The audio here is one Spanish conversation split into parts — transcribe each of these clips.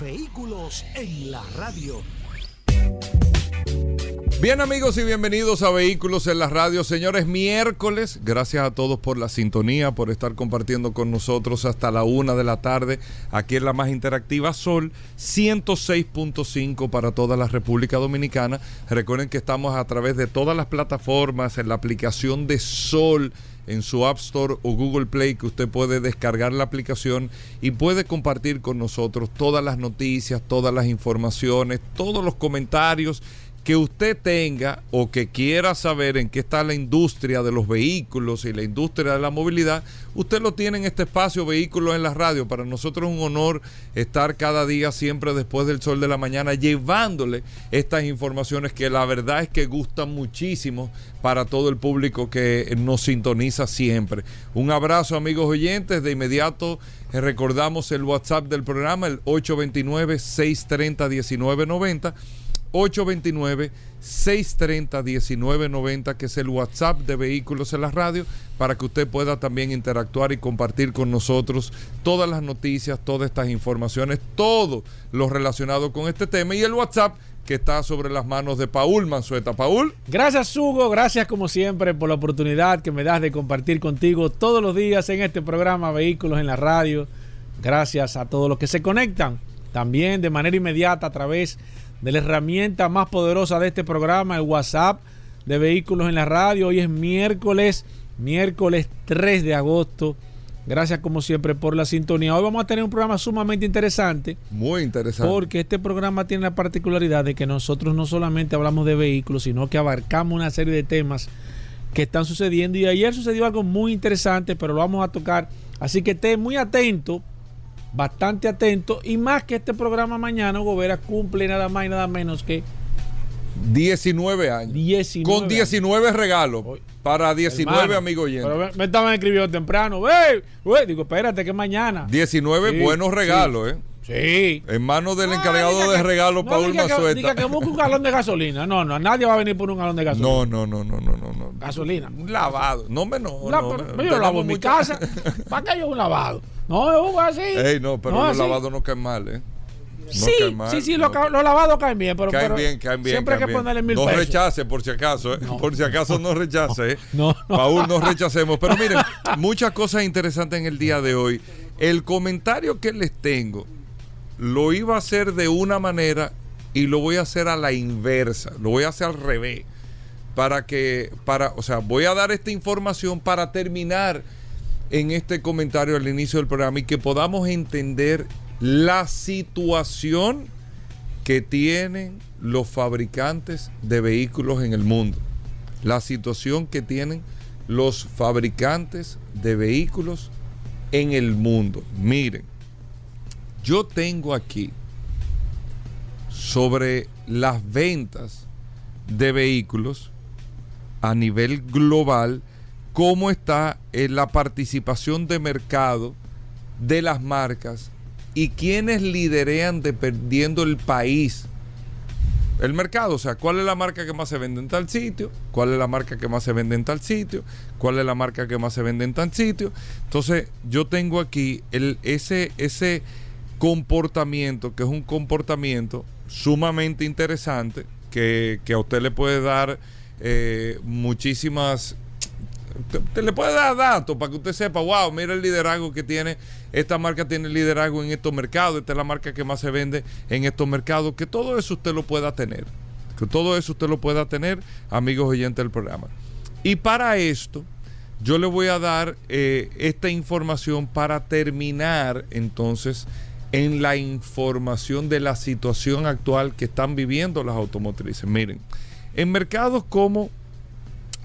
Vehículos en la radio. Bien amigos y bienvenidos a Vehículos en la Radio. Señores, miércoles, gracias a todos por la sintonía, por estar compartiendo con nosotros hasta la una de la tarde. Aquí en la más interactiva Sol 106.5 para toda la República Dominicana. Recuerden que estamos a través de todas las plataformas, en la aplicación de Sol en su App Store o Google Play que usted puede descargar la aplicación y puede compartir con nosotros todas las noticias, todas las informaciones, todos los comentarios que usted tenga o que quiera saber en qué está la industria de los vehículos y la industria de la movilidad, usted lo tiene en este espacio Vehículos en la Radio. Para nosotros es un honor estar cada día siempre después del sol de la mañana llevándole estas informaciones que la verdad es que gustan muchísimo para todo el público que nos sintoniza siempre. Un abrazo amigos oyentes, de inmediato eh, recordamos el WhatsApp del programa, el 829 630 1990 829-630-1990, que es el WhatsApp de Vehículos en la Radio, para que usted pueda también interactuar y compartir con nosotros todas las noticias, todas estas informaciones, todo lo relacionado con este tema. Y el WhatsApp que está sobre las manos de Paul Manzueta. Paul. Gracias Hugo, gracias como siempre por la oportunidad que me das de compartir contigo todos los días en este programa Vehículos en la Radio. Gracias a todos los que se conectan también de manera inmediata a través de de la herramienta más poderosa de este programa, el WhatsApp de Vehículos en la Radio. Hoy es miércoles, miércoles 3 de agosto. Gracias como siempre por la sintonía. Hoy vamos a tener un programa sumamente interesante. Muy interesante. Porque este programa tiene la particularidad de que nosotros no solamente hablamos de vehículos, sino que abarcamos una serie de temas que están sucediendo. Y ayer sucedió algo muy interesante, pero lo vamos a tocar. Así que esté muy atento bastante atento y más que este programa mañana, Gobera cumple nada más y nada menos que 19 años. con 19 regalos para 19 amigos oyentes. me, estaban escribiendo temprano, wey, digo, espérate que mañana. 19 buenos regalos, ¿eh? Sí. En manos del encargado de regalos, Paul Mazueta. Diga que busque un galón de gasolina. No, no, nadie va a venir por un galón de gasolina. No, no, no, no, no, no. Gasolina. Un lavado. No me no. yo lavo en mi casa. ¿Para qué yo un lavado? No, es así. Ey, no, pero los lavados no caen mal, ¿eh? No sí, sí, sí, los, lavados caen bien, pero, caen bien, caen bien. Siempre hay que ponerle mil no rechace, por si acaso, ¿eh? por si acaso no rechace. ¿eh? No, Paul, no rechacemos. Pero miren, muchas cosas interesantes en el día de hoy. El comentario que les tengo lo iba a hacer de una manera y lo voy a hacer a la inversa, lo voy a hacer al revés. Para que, para, o sea, voy a dar esta información para terminar en este comentario al inicio del programa y que podamos entender la situación que tienen los fabricantes de vehículos en el mundo. La situación que tienen los fabricantes de vehículos en el mundo. Miren, yo tengo aquí sobre las ventas de vehículos a nivel global, cómo está en la participación de mercado de las marcas y quiénes liderean dependiendo el país. El mercado, o sea, cuál es la marca que más se vende en tal sitio, cuál es la marca que más se vende en tal sitio, cuál es la marca que más se vende en tal sitio. Entonces, yo tengo aquí el, ese, ese, comportamiento, que es un comportamiento sumamente interesante, que, a usted le puede dar eh, muchísimas... Te, le puede dar datos para que usted sepa, wow, mira el liderazgo que tiene, esta marca tiene liderazgo en estos mercados, esta es la marca que más se vende en estos mercados, que todo eso usted lo pueda tener, que todo eso usted lo pueda tener, amigos oyentes del programa. Y para esto, yo le voy a dar eh, esta información para terminar entonces en la información de la situación actual que están viviendo las automotrices. Miren, en mercados como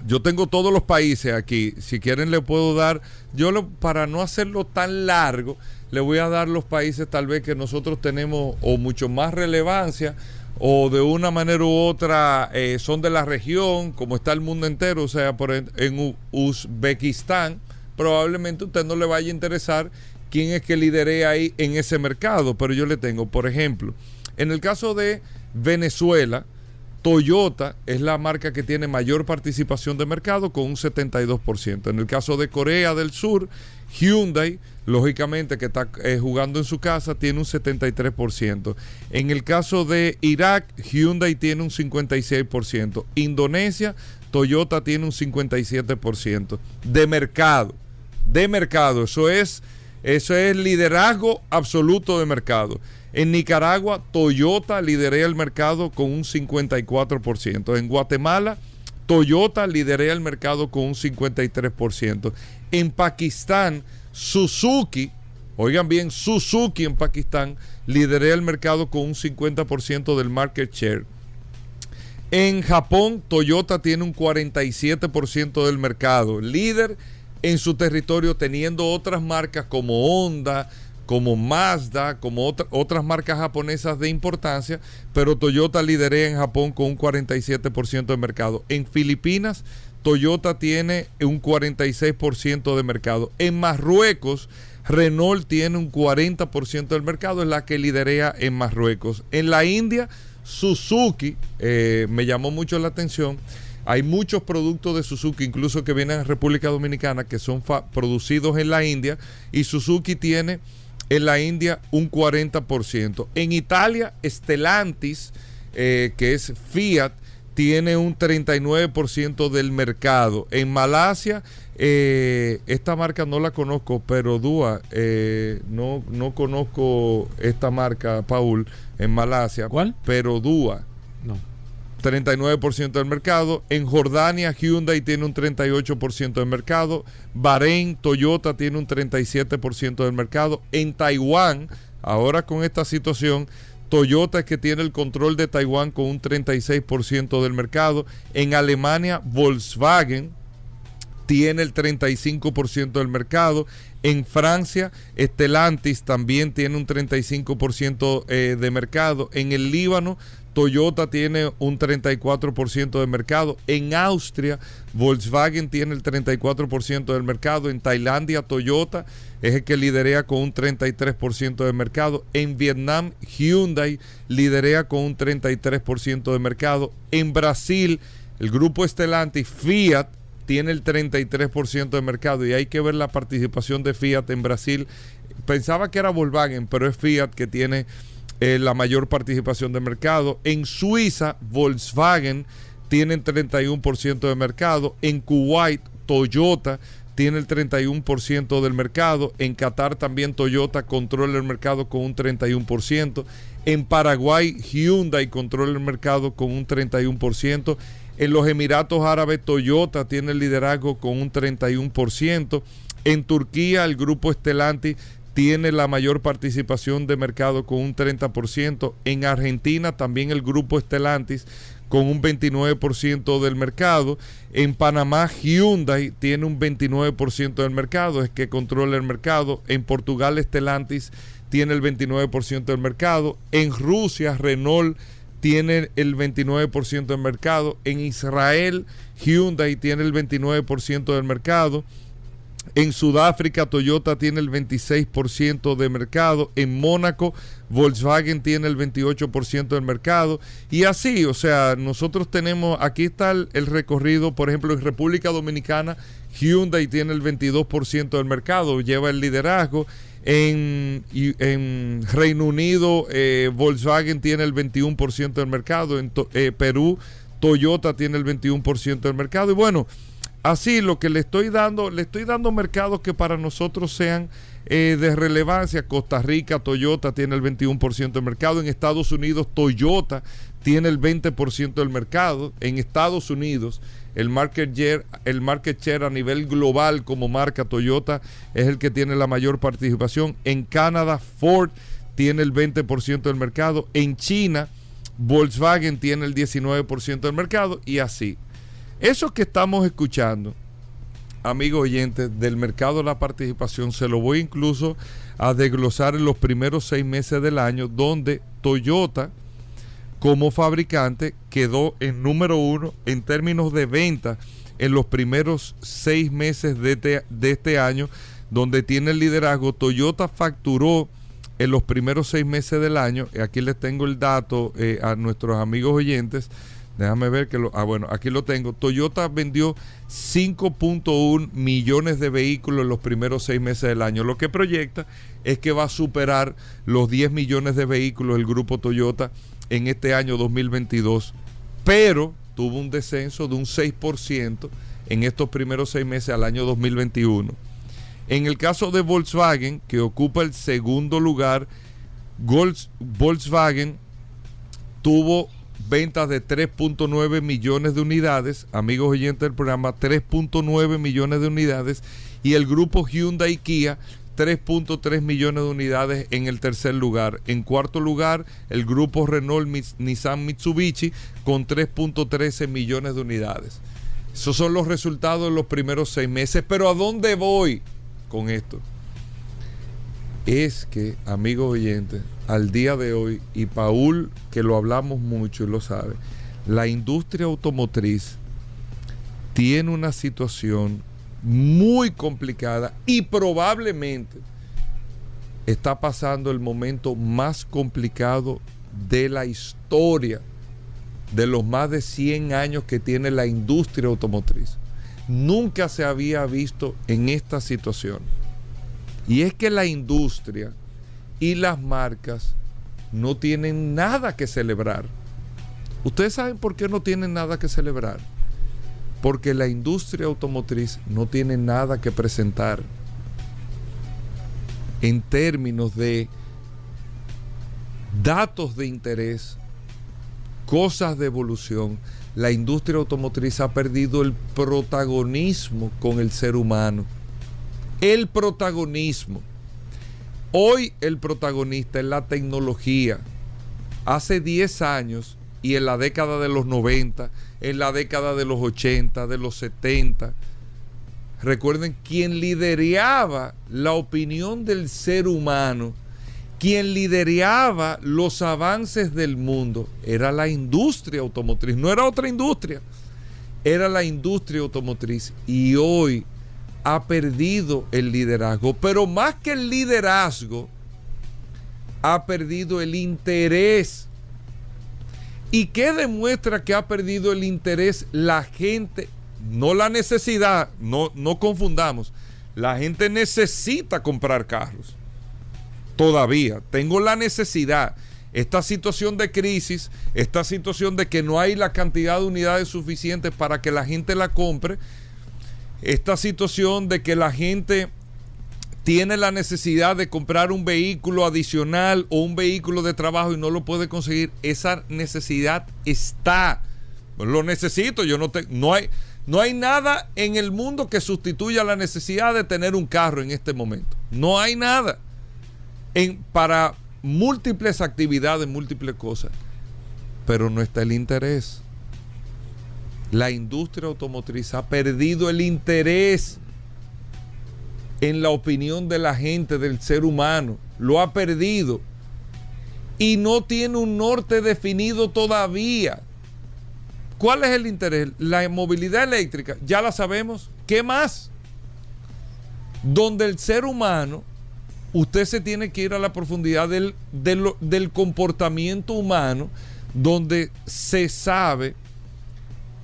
yo tengo todos los países aquí, si quieren le puedo dar, yo lo, para no hacerlo tan largo, le voy a dar los países tal vez que nosotros tenemos o mucho más relevancia o de una manera u otra eh, son de la región, como está el mundo entero, o sea, por en, en Uzbekistán, probablemente a usted no le vaya a interesar quién es que lidere ahí en ese mercado, pero yo le tengo, por ejemplo, en el caso de Venezuela, Toyota es la marca que tiene mayor participación de mercado con un 72%. En el caso de Corea del Sur, Hyundai, lógicamente que está eh, jugando en su casa, tiene un 73%. En el caso de Irak, Hyundai tiene un 56%. Indonesia, Toyota tiene un 57%. De mercado, de mercado, eso es, eso es liderazgo absoluto de mercado. En Nicaragua, Toyota liderea el mercado con un 54%. En Guatemala, Toyota liderea el mercado con un 53%. En Pakistán, Suzuki, oigan bien, Suzuki en Pakistán liderea el mercado con un 50% del market share. En Japón, Toyota tiene un 47% del mercado, líder en su territorio, teniendo otras marcas como Honda, como Mazda, como otras marcas japonesas de importancia, pero Toyota liderea en Japón con un 47% de mercado. En Filipinas, Toyota tiene un 46% de mercado. En Marruecos, Renault tiene un 40% del mercado, es la que liderea en Marruecos. En la India, Suzuki, eh, me llamó mucho la atención. Hay muchos productos de Suzuki, incluso que vienen a República Dominicana, que son producidos en la India, y Suzuki tiene en la India un 40%. En Italia, Stellantis, eh, que es Fiat, tiene un 39% del mercado. En Malasia, eh, esta marca no la conozco, pero Dua, eh, no, no conozco esta marca, Paul, en Malasia. ¿Cuál? Pero Dua. No. 39% del mercado. En Jordania, Hyundai tiene un 38% del mercado. Bahrein, Toyota tiene un 37% del mercado. En Taiwán, ahora con esta situación, Toyota es que tiene el control de Taiwán con un 36% del mercado. En Alemania, Volkswagen tiene el 35% del mercado. En Francia, Stellantis también tiene un 35% eh, de mercado. En el Líbano, Toyota tiene un 34% de mercado. En Austria, Volkswagen tiene el 34% del mercado. En Tailandia, Toyota es el que liderea con un 33% de mercado. En Vietnam, Hyundai liderea con un 33% de mercado. En Brasil, el grupo Stellantis, Fiat, tiene el 33% de mercado. Y hay que ver la participación de Fiat en Brasil. Pensaba que era Volkswagen, pero es Fiat que tiene eh, la mayor participación de mercado. En Suiza, Volkswagen tiene el 31% de mercado. En Kuwait, Toyota tiene el 31% del mercado. En Qatar también Toyota controla el mercado con un 31%. En Paraguay, Hyundai controla el mercado con un 31%. En los Emiratos Árabes, Toyota tiene el liderazgo con un 31%. En Turquía, el grupo Estelanti tiene la mayor participación de mercado con un 30%. En Argentina también el grupo Estelantis con un 29% del mercado. En Panamá Hyundai tiene un 29% del mercado, es que controla el mercado. En Portugal Estelantis tiene el 29% del mercado. En Rusia Renault tiene el 29% del mercado. En Israel Hyundai tiene el 29% del mercado. En Sudáfrica, Toyota tiene el 26% de mercado. En Mónaco, Volkswagen tiene el 28% del mercado. Y así, o sea, nosotros tenemos, aquí está el, recorrido, por ejemplo, en República Dominicana, Hyundai tiene el 22% del mercado, lleva el liderazgo. En, Reino Unido, eh, Volkswagen tiene el 21% del mercado. En eh, Perú, Toyota tiene el 21% del mercado. Y bueno, Así lo que le estoy dando, le estoy dando mercados que para nosotros sean eh, de relevancia. Costa Rica, Toyota tiene el 21% del mercado. En Estados Unidos, Toyota tiene el 20% del mercado. En Estados Unidos, el market, share, el market share a nivel global como marca Toyota es el que tiene la mayor participación. En Canadá, Ford tiene el 20% del mercado. En China, Volkswagen tiene el 19% del mercado y así. Eso que estamos escuchando, amigos oyentes, del mercado de la participación, se lo voy incluso a desglosar en los primeros seis meses del año, donde Toyota como fabricante quedó en número uno en términos de venta en los primeros seis meses de este, de este año, donde tiene el liderazgo. Toyota facturó en los primeros seis meses del año, aquí les tengo el dato eh, a nuestros amigos oyentes, déjame ver que lo, ah bueno, aquí lo tengo, Toyota vendió 5.1 millones de vehículos en los primeros seis meses del año, lo que proyecta es que va a superar los 10 millones de vehículos el grupo Toyota en este año 2022, pero tuvo un descenso de un 6% en estos primeros seis meses al año 2021 en el caso de Volkswagen, que ocupa el segundo lugar, Volkswagen tuvo ventas de 3.9 millones de unidades, amigos oyentes del programa, 3.9 millones de unidades, y el grupo Hyundai Kia 3.3 millones de unidades en el tercer lugar. En cuarto lugar, el grupo Renault Nissan Mitsubishi con 3.13 millones de unidades. Esos son los resultados de los primeros seis meses. Pero ¿a dónde voy? con esto es que, amigos oyentes, al día de hoy, y Paul, que lo hablamos mucho y lo sabe, la industria automotriz tiene una situación muy complicada y probablemente está pasando el momento más complicado de la historia de los más de 100 años que tiene la industria automotriz nunca se había visto en esta situación. Y es que la industria y las marcas no tienen nada que celebrar. ¿Ustedes saben por qué no tienen nada que celebrar? Porque la industria automotriz no tiene nada que presentar en términos de datos de interés, cosas de evolución, la industria automotriz ha perdido el protagonismo con el ser humano. El protagonismo. Hoy el protagonista es la tecnología. Hace 10 años y en la década de los 90, en la década de los 80, de los 70, recuerden, quien lideraba la opinión del ser humano quien lideraba los avances del mundo era la industria automotriz, no era otra industria, era la industria automotriz y hoy ha perdido el liderazgo, pero más que el liderazgo, ha perdido el interés. ¿Y qué demuestra que ha perdido el interés la gente? No la necesidad, no, no confundamos. La gente necesita comprar carros todavía. Tengo la necesidad. Esta situación de crisis, esta situación de que no hay la cantidad de unidades suficientes para que la gente la compre, esta situación de que la gente tiene la necesidad de comprar un vehículo adicional o un vehículo de trabajo y no lo puede conseguir, esa necesidad está. Lo necesito, yo no te, no hay no hay nada en el mundo que sustituya la necesidad de tener un carro en este momento. No hay nada para múltiples actividades, múltiples cosas, pero no está el interés. La industria automotriz ha perdido el interés en la opinión de la gente, del ser humano. Lo ha perdido. Y no tiene un norte definido todavía. ¿Cuál es el interés? La movilidad eléctrica, ya la sabemos. ¿Qué más? Donde el ser humano usted se tiene que ir a la profundidad del, del, comportamiento humano, donde se sabe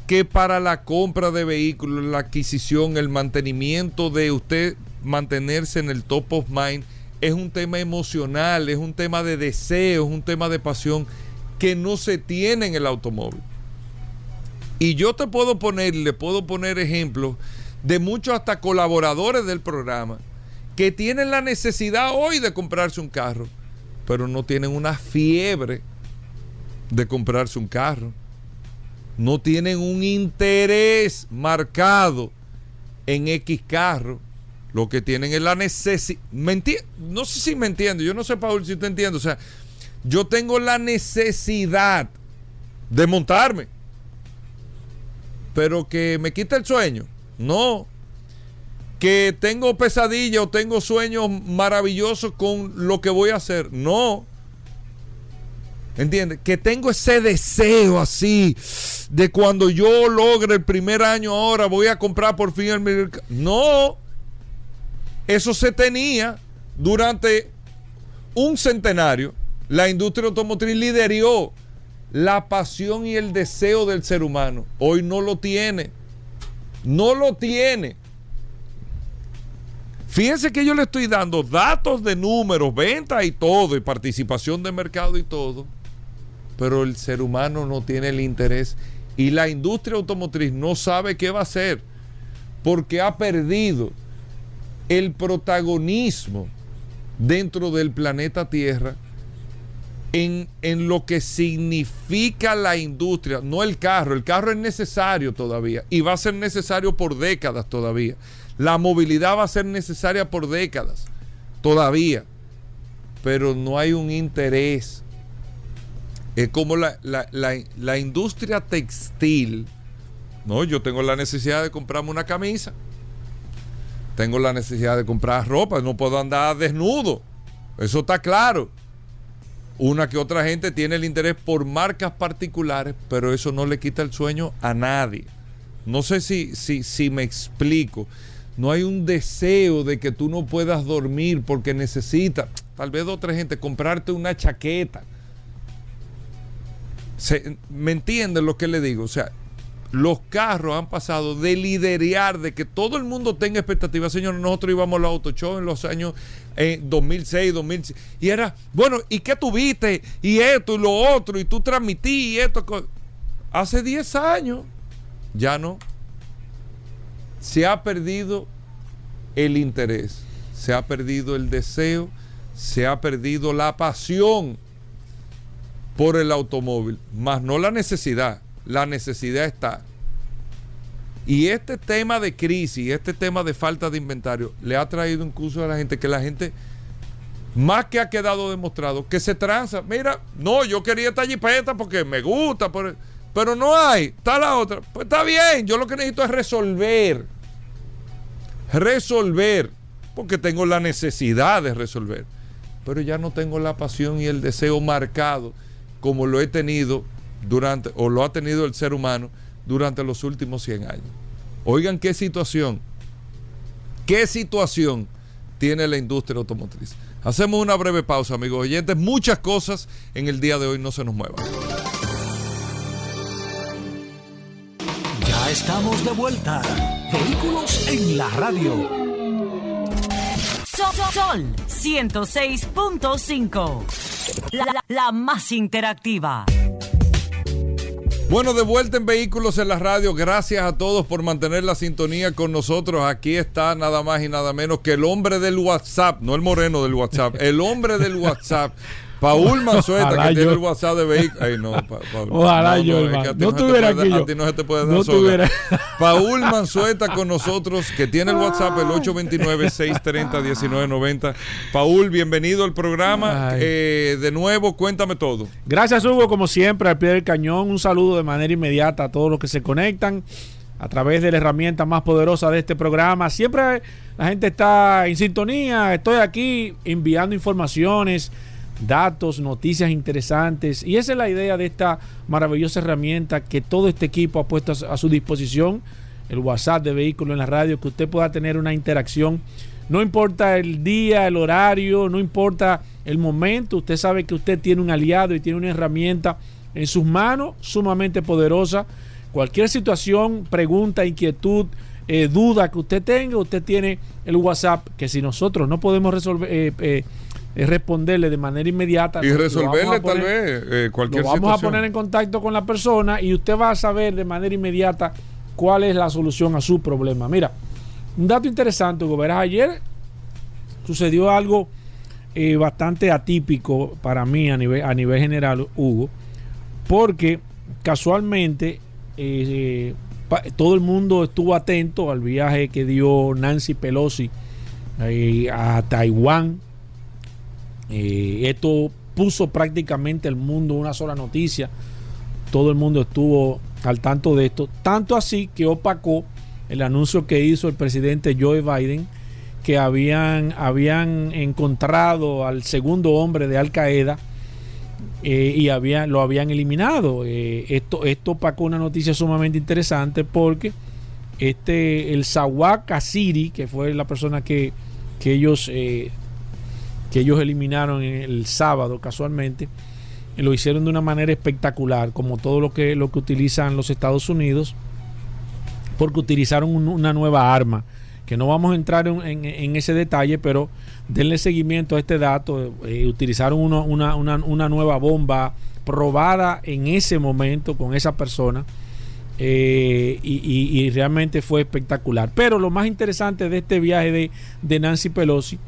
que para la compra de vehículos, la adquisición, el mantenimiento de usted mantenerse en el top of mind, es un tema emocional, es un tema de deseo, es un tema de pasión que no se tiene en el automóvil. Y yo te puedo poner, le puedo poner ejemplos de muchos hasta colaboradores del programa que tienen la necesidad hoy de comprarse un carro, pero no tienen una fiebre de comprarse un carro. No tienen un interés marcado en X carro. Lo que tienen es la necesidad. No sé si me entiendo. Yo no sé, Paul, si te entiendo. O sea, yo tengo la necesidad de montarme. Pero que me quita el sueño. No. que tengo pesadilla o tengo sueños maravillosos con lo que voy a hacer. No. ¿Entiendes? Que tengo ese deseo así de cuando yo logre el primer año ahora voy a comprar por fin el mercado. No. Eso se tenía durante un centenario. La industria automotriz lideró la pasión y el deseo del ser humano. Hoy no lo tiene. No lo tiene. Fíjense que yo le estoy dando datos de números, ventas y todo, y participación de mercado y todo, pero el ser humano no tiene el interés y la industria automotriz no sabe qué va a hacer porque ha perdido el protagonismo dentro del planeta Tierra en, en, lo que significa la industria, no el carro. El carro es necesario todavía y va a ser necesario por décadas todavía. La movilidad va a ser necesaria por décadas todavía, pero no hay un interés. Es como la, la, la, la industria textil. No, yo tengo la necesidad de comprarme una camisa. Tengo la necesidad de comprar ropa. No puedo andar desnudo. Eso está claro. Una que otra gente tiene el interés por marcas particulares, pero eso no le quita el sueño a nadie. No sé si, si, si me explico. No hay un deseo de que tú no puedas dormir porque necesitas, tal vez otra gente, comprarte una chaqueta. Se, ¿Me entienden lo que le digo? O sea, los carros han pasado de liderear, de que todo el mundo tenga expectativas. Señor, nosotros íbamos a los auto show en los años eh, 2006, 2006. Y era, bueno, ¿y qué tuviste? Y esto y lo otro. Y tú transmití y esto. Hace 10 años, ya no. Se ha perdido el interés, se ha perdido el deseo, se ha perdido la pasión por el automóvil, más no la necesidad la necesidad está. Y este tema de crisis, este tema de falta de inventario, le ha traído incluso a la gente que la gente, más que ha quedado demostrado, que se tranza. Mira, no, yo quería esta jipeta porque me gusta, pero no hay. Está la otra. Pues está bien, yo lo que necesito es resolver. Resolver, porque tengo la necesidad de resolver. Pero ya no tengo la pasión y el deseo marcado como lo he tenido durante, o lo ha tenido el ser humano durante los últimos 100 años. Oigan qué situación, qué situación tiene la industria automotriz. Hacemos una breve pausa, amigos oyentes. Muchas cosas en el día de hoy no se nos muevan. Ya estamos de vuelta. Vehículos en la radio. Sol 106.5. La, la, más interactiva. Bueno, de vuelta en Vehículos en la Radio. Gracias a todos por mantener la sintonía con nosotros. Aquí está nada más y nada menos que el hombre del WhatsApp, no el moreno del WhatsApp, el hombre del WhatsApp. Paul Manzueta, Ojalá que yo. tiene el WhatsApp de vehículos. Ay, no, pa, Paul. Ojalá no, yo, no, no, no tuviera aquí. A ti no se te puede dar. Paul Manzueta con nosotros, que tiene el WhatsApp, el 829-630-1990. Paul, bienvenido al programa. Eh, de nuevo, cuéntame todo. Gracias, Hugo, como siempre, al pie del cañón. Un saludo de manera inmediata a todos los que se conectan a través de la herramienta más poderosa de este programa. Siempre la gente está en sintonía. Estoy aquí enviando informaciones datos, noticias interesantes. Y esa es la idea de esta maravillosa herramienta que todo este equipo ha puesto a su disposición, el WhatsApp de vehículo en la radio, que usted pueda tener una interacción. No importa el día, el horario, no importa el momento, usted sabe que usted tiene un aliado y tiene una herramienta en sus manos sumamente poderosa. Cualquier situación, pregunta, inquietud, eh, duda que usted tenga, usted tiene el WhatsApp, que si nosotros no podemos resolver... Eh, eh, es responderle de manera inmediata. Y resolverle tal vez eh, cualquier lo vamos a poner en contacto con la persona y usted va a saber de manera inmediata cuál es la solución a su problema. Mira, un dato interesante, Hugo, verás, ayer sucedió algo eh, bastante atípico para mí a nivel, a nivel general, Hugo, porque casualmente eh, todo el mundo estuvo atento al viaje que dio Nancy Pelosi eh, a Taiwán eh, esto puso prácticamente el mundo una sola noticia. Todo el mundo estuvo al tanto de esto. Tanto así que opacó el anuncio que hizo el presidente Joe Biden que habían, habían encontrado al segundo hombre de Al Qaeda eh, y habían, lo habían eliminado. Eh, esto, esto opacó una noticia sumamente interesante porque este, el Sawak Asiri, que fue la persona que, que ellos, que ellos eliminaron el sábado casualmente, lo hicieron de una manera espectacular, como todo lo que, lo que utilizan los Estados Unidos, porque utilizaron una nueva arma, que no vamos a entrar en, ese detalle, pero denle seguimiento a este dato, eh, utilizaron una, una, nueva bomba probada en ese momento con esa persona. Eh, y, realmente fue espectacular. Pero lo más interesante de este viaje de, Nancy Pelosi,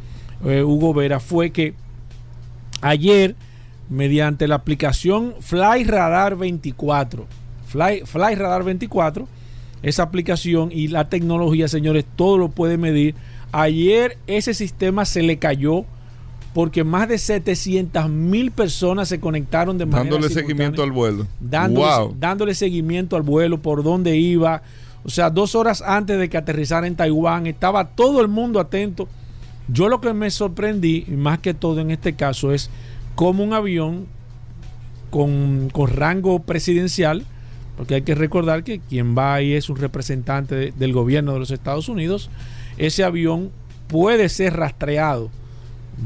eh, Hugo Vera, fue que ayer mediante la aplicación Fly Radar 24. Fly, Fly Radar 24, esa aplicación y la tecnología, señores, todo lo puede medir. Ayer ese sistema se le cayó porque más de 700 mil personas se conectaron de manera Dándole seguimiento al vuelo. Dándole, dándole seguimiento al vuelo, por dónde iba. O sea, dos horas antes de que aterrizara en Taiwán, estaba todo el mundo atento. Yo lo que me sorprendí, más que todo en este caso, es como un avión con, rango presidencial, porque hay que recordar que quien va ahí es un representante del gobierno de los Estados Unidos, ese avión puede ser rastreado.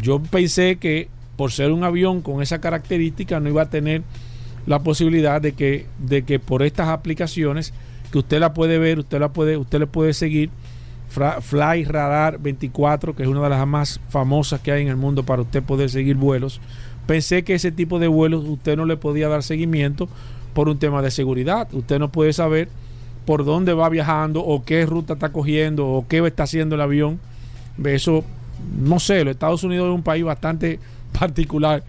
Yo pensé que por ser un avión con esa característica no iba a tener la posibilidad de que, de que por estas aplicaciones que usted la puede ver, usted la puede, usted le puede seguir, Fly Radar 24, que es una de las más famosas que hay en el mundo para usted poder seguir vuelos, Pensé que ese tipo de vuelos usted no le podía dar seguimiento por un tema de seguridad. Usted no puede saber por dónde va viajando o qué ruta está cogiendo o qué está haciendo el avión. Eso, no sé, los Estados Unidos es un país bastante particular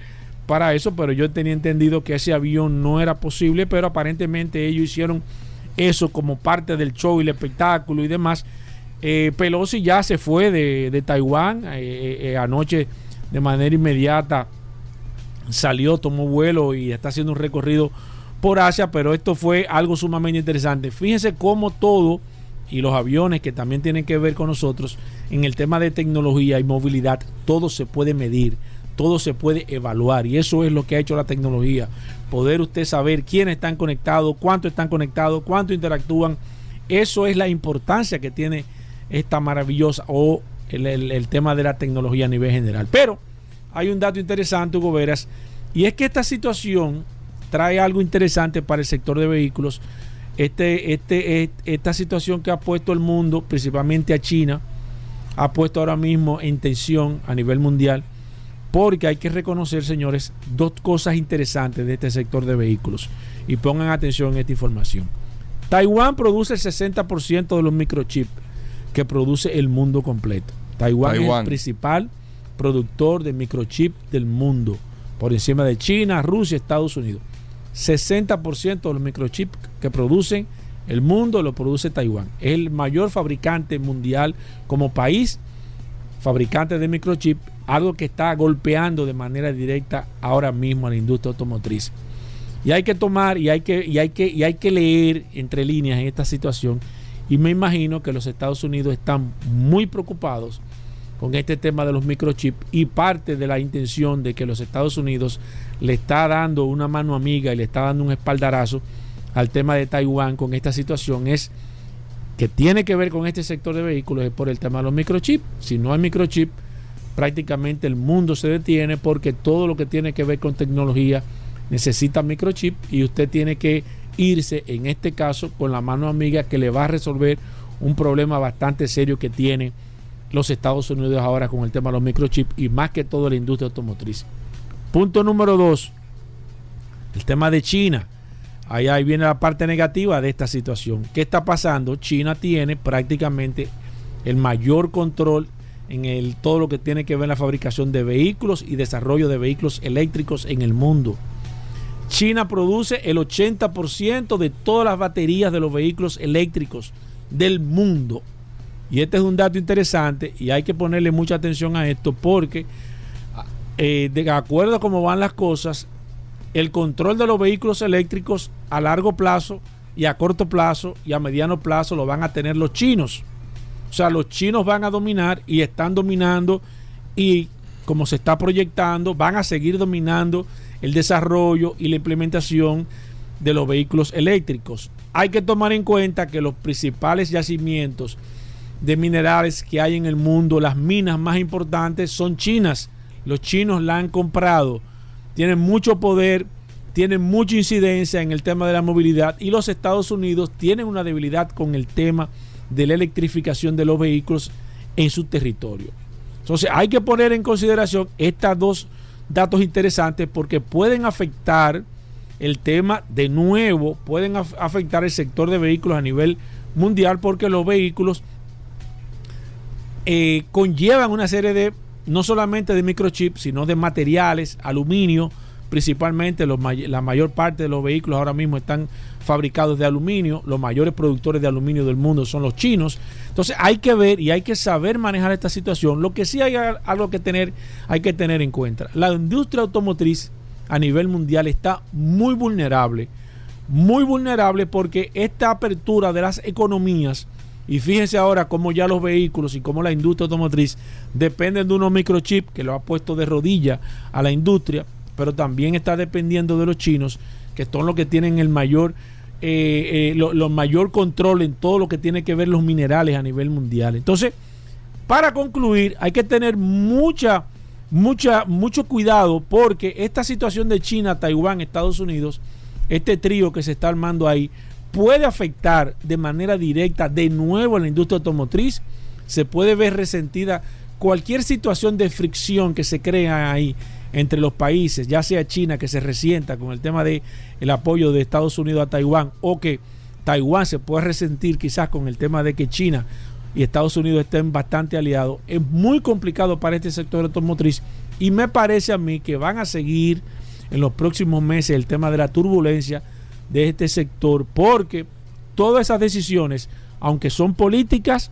para eso, pero yo tenía entendido que ese avión no era posible, pero aparentemente ellos hicieron eso como parte del show y el espectáculo y demás. Eh, Pelosi ya se fue de, Taiwán eh, eh, anoche de manera inmediata salió, tomó vuelo y está haciendo un recorrido por Asia, pero esto fue algo sumamente interesante. Fíjense cómo todo y los aviones que también tienen que ver con nosotros en el tema de tecnología y movilidad, todo se puede medir, todo se puede evaluar y eso es lo que ha hecho la tecnología. Poder usted saber quiénes están conectados, cuánto están conectados, cuánto interactúan. Eso es la importancia que tiene esta maravillosa o el, tema de la tecnología a nivel general. Pero hay un dato interesante, Hugo Veras, y es que esta situación trae algo interesante para el sector de vehículos. Este, este, esta situación que ha puesto el mundo, principalmente a China, ha puesto ahora mismo en tensión a nivel mundial, porque hay que reconocer, señores, dos cosas interesantes de este sector de vehículos. Y pongan atención en esta información. Taiwán produce el 60% de los microchips que produce el mundo completo. Taiwán, es el principal productor de microchip del mundo, por encima de China, Rusia, Estados Unidos. 60% de los microchips que producen el mundo lo produce Taiwán. Es el mayor fabricante mundial como país, fabricante de microchip, algo que está golpeando de manera directa ahora mismo a la industria automotriz. Y hay que tomar y hay que, y hay que, y hay que leer entre líneas en esta situación. Y me imagino que los Estados Unidos están muy preocupados con este tema de los microchips y parte de la intención de que los Estados Unidos le está dando una mano amiga y le está dando un espaldarazo al tema de Taiwán con esta situación es que tiene que ver con este sector de vehículos es por el tema de los microchips. Si no hay microchip, prácticamente el mundo se detiene porque todo lo que tiene que ver con tecnología necesita microchip y usted tiene que irse en este caso con la mano amiga que le va a resolver un problema bastante serio que tiene los Estados Unidos ahora con el tema de los microchips y más que todo la industria automotriz. Punto número dos, el tema de China. Ahí, viene la parte negativa de esta situación. ¿Qué está pasando? China tiene prácticamente el mayor control en el, todo lo que tiene que ver la fabricación de vehículos y desarrollo de vehículos eléctricos en el mundo. China produce el 80% de todas las baterías de los vehículos eléctricos del mundo. Y este es un dato interesante y hay que ponerle mucha atención a esto porque eh, de acuerdo a cómo van las cosas, el control de los vehículos eléctricos a largo plazo y a corto plazo y a mediano plazo lo van a tener los chinos. O sea, los chinos van a dominar y están dominando y como se está proyectando, van a seguir dominando el desarrollo y la implementación de los vehículos eléctricos. Hay que tomar en cuenta que los principales yacimientos de minerales que hay en el mundo, las minas más importantes son chinas. Los chinos la han comprado, tienen mucho poder, tienen mucha incidencia en el tema de la movilidad y los Estados Unidos tienen una debilidad con el tema de la electrificación de los vehículos en su territorio. Entonces hay que poner en consideración estos dos datos interesantes porque pueden afectar el tema de nuevo, pueden afectar el sector de vehículos a nivel mundial porque los vehículos eh, conllevan una serie de, no solamente de microchips, sino de materiales, aluminio, principalmente la mayor parte de los vehículos ahora mismo están fabricados de aluminio, los mayores productores de aluminio del mundo son los chinos. Entonces hay que ver y hay que saber manejar esta situación. Lo que sí hay algo que tener, hay que tener en cuenta. La industria automotriz a nivel mundial está muy vulnerable, muy vulnerable porque esta apertura de las economías y fíjense ahora cómo ya los vehículos y cómo la industria automotriz dependen de unos microchips que lo ha puesto de rodilla a la industria, pero también está dependiendo de los chinos, que son los que tienen el mayor, eh, eh, lo, mayor control en todo lo que tiene que ver los minerales a nivel mundial. Entonces, para concluir, hay que tener mucha, mucha, mucho cuidado porque esta situación de China, Taiwán, Estados Unidos, este trío que se está armando ahí, puede afectar de manera directa de nuevo a la industria automotriz, se puede ver resentida cualquier situación de fricción que se crea ahí entre los países, ya sea China que se resienta con el tema de el apoyo de Estados Unidos a Taiwán o que Taiwán se puede resentir quizás con el tema de que China y Estados Unidos estén bastante aliados, es muy complicado para este sector automotriz. Y me parece a mí que van a seguir en los próximos meses el tema de la turbulencia de este sector, porque todas esas decisiones, aunque son políticas,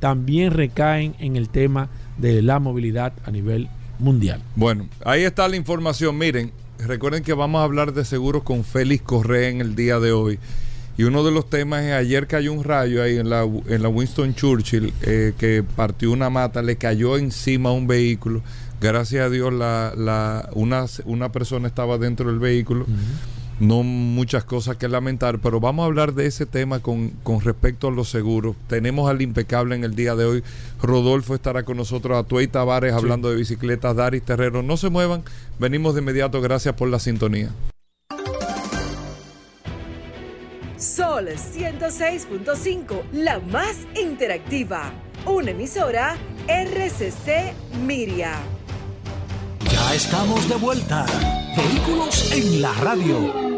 también recaen en el tema de la movilidad a nivel mundial. Bueno, ahí está la información. Miren, recuerden que vamos a hablar de seguros con Félix Correa en el día de hoy. Y uno de los temas es ayer cayó un rayo ahí en la, en la Winston Churchill eh, que partió una mata, le cayó encima a un vehículo. Gracias a Dios la, la, una, una persona estaba dentro del vehículo no muchas cosas que lamentar, pero vamos a hablar de ese tema con, con, respecto a los seguros. Tenemos al impecable en el día de hoy. Rodolfo estará con nosotros, Atuey Tavares hablando de bicicletas, Daris Terrero. No se muevan, venimos de inmediato. Gracias por la sintonía. Sol 106.5, la más interactiva. Una emisora RCC Miria. Ya estamos de vuelta. Vehículos en la radio.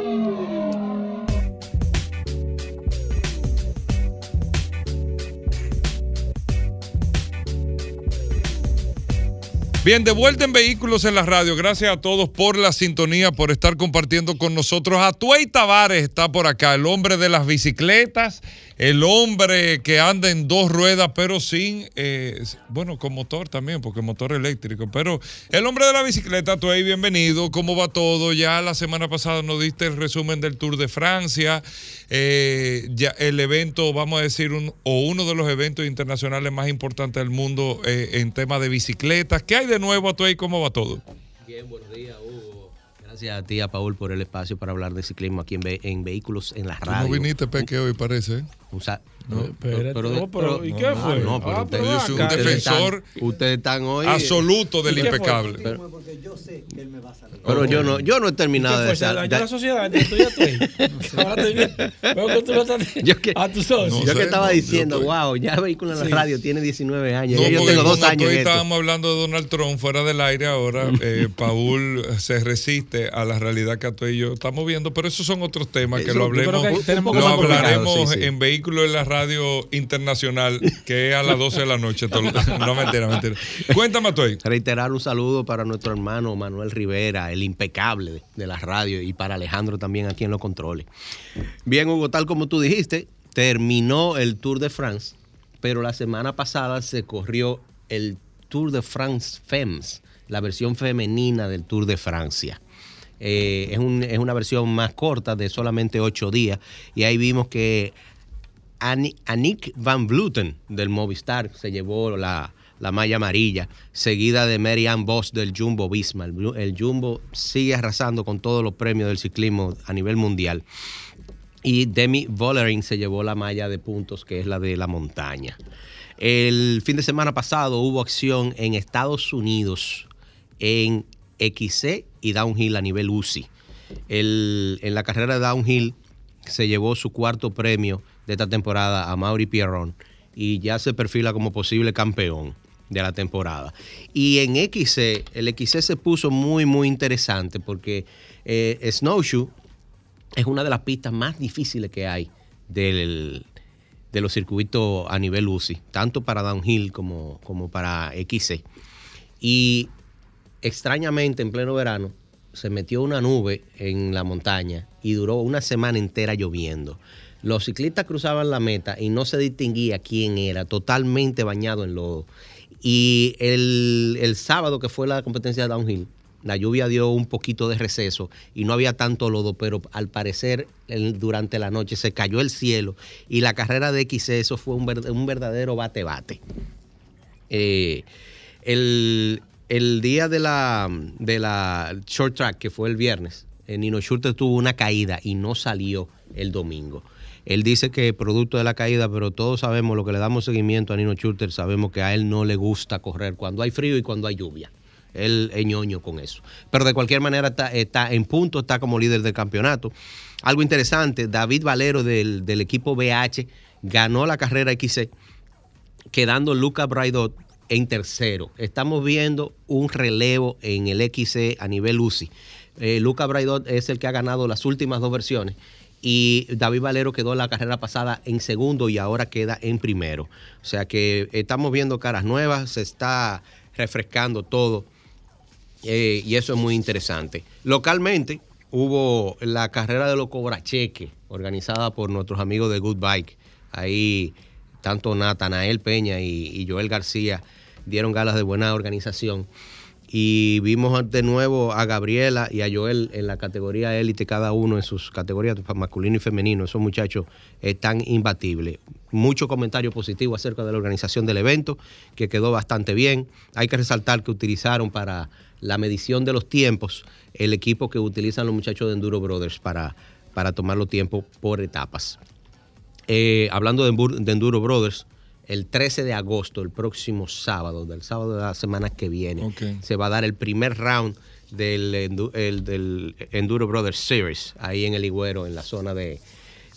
Bien, de vuelta en Vehículos en la Radio. Gracias a todos por la sintonía, por estar compartiendo con nosotros. Atuey Tavares está por acá, el hombre de las bicicletas, el hombre que anda en dos ruedas, pero sin, eh, bueno, con motor también, porque motor eléctrico. Pero el hombre de la bicicleta, Atuey, bienvenido. ¿Cómo va todo? Ya la semana pasada nos diste el resumen del Tour de Francia. Eh, ya el evento, vamos a decir, o uno de los eventos internacionales más importantes del mundo eh, en tema de bicicletas. ¿Qué hay de nuevo a ahí? ¿Cómo va todo? Bien, buenos días. Gracias a ti, a Paul, por el espacio para hablar de ciclismo aquí en, en Vehículos en la Radio. no viniste, Peque, hoy parece. ¿eh? No, pero, pero, ¿y qué fue? No, pero ah, yo soy un defensor ustedes están hoy absoluto del impecable. Pero, porque yo sé que él me va a salir. Pero yo no, yo no he terminado de salir. la sociedad, estoy a yo que, a tus socios. yo que estaba diciendo, wow, ya vehículo en la radio tiene 19 años. Yo tengo dos años. Hoy estábamos hablando de Donald Trump fuera del aire ahora. eh, Paul se resiste a la realidad que tú y yo estamos viendo, pero esos son otros temas que lo hablemos. Lo hablaremos en vehículos en la radio radio internacional que es a las 12 de la noche. no, mentira, mentira. Cuéntame ahí. Reiterar un saludo para nuestro hermano Manuel Rivera, el impecable de la radio, y para Alejandro también aquí en los controles. Bien, Hugo, tal como tú dijiste, terminó el Tour de France, pero la semana pasada se corrió el Tour de France Femmes, la versión femenina del Tour de Francia. Eh, es, es una versión más corta de solamente ocho días. Y ahí vimos que Ani- Anik Van Vluten del Movistar se llevó la, la malla amarilla, seguida de Mary Ann Voss del Jumbo Visma. El Jumbo sigue arrasando con todos los premios del ciclismo a nivel mundial. Y Demi Vollering se llevó la malla de puntos, que es la de la montaña. El fin de semana pasado hubo acción en Estados Unidos en XC y Downhill a nivel UCI. El- en la carrera de Downhill se llevó su cuarto premio de esta temporada a Mauri Pierron y ya se perfila como posible campeón de la temporada. Y en XC, el XC se puso muy, muy interesante porque eh, Snowshoe es una de las pistas más difíciles que hay del, de los circuitos a nivel UCI, tanto para downhill como, como para XC. Y extrañamente, en pleno verano, se metió una nube en la montaña y duró una semana entera lloviendo. Los ciclistas cruzaban la meta y no se distinguía quién era, totalmente bañado en lodo. Y el, el sábado que fue la competencia de downhill, la lluvia dio un poquito de receso y no había tanto lodo, pero al parecer durante la noche se cayó el cielo y la carrera de XC, eso fue un, un verdadero bate-bate. Eh, el, el día de la, de la short track, que fue el viernes, eh, Nino Schurter tuvo una caída y no salió el domingo. Él dice que producto de la caída, pero todos sabemos lo que le damos seguimiento a Nino Schurter, sabemos que a él no le gusta correr cuando hay frío y cuando hay lluvia. Él es ñoño con eso. Pero de cualquier manera está, en punto, está como líder del campeonato. Algo interesante, David Valero del, equipo BH ganó la carrera XC quedando Luca Braidot en tercero. Estamos viendo un relevo en el XC a nivel UCI. Eh, Luca Braidot es el que ha ganado las últimas dos versiones y David Valero quedó la carrera pasada en segundo y ahora queda en primero. O sea que estamos viendo caras nuevas, se está refrescando todo eh, y eso es muy interesante. Localmente hubo la carrera de los cobracheques organizada por nuestros amigos de Good Bike. Ahí tanto Natanael Peña y Joel García dieron galas de buena organización. Y vimos de nuevo a Gabriela y a Joel en la categoría élite, cada uno en sus categorías masculino y femenino. Esos muchachos están imbatibles. Mucho comentario positivo acerca de la organización del evento, que quedó bastante bien. Hay que resaltar que utilizaron para la medición de los tiempos el equipo que utilizan los muchachos de Enduro Brothers para, para tomar los tiempos por etapas. Eh, hablando de Enduro Brothers, el 13 de agosto, el próximo sábado, del sábado de la semana que viene, se va a dar el primer round del, Endu- el- del Enduro Brothers Series, ahí en el Higüero, en la zona de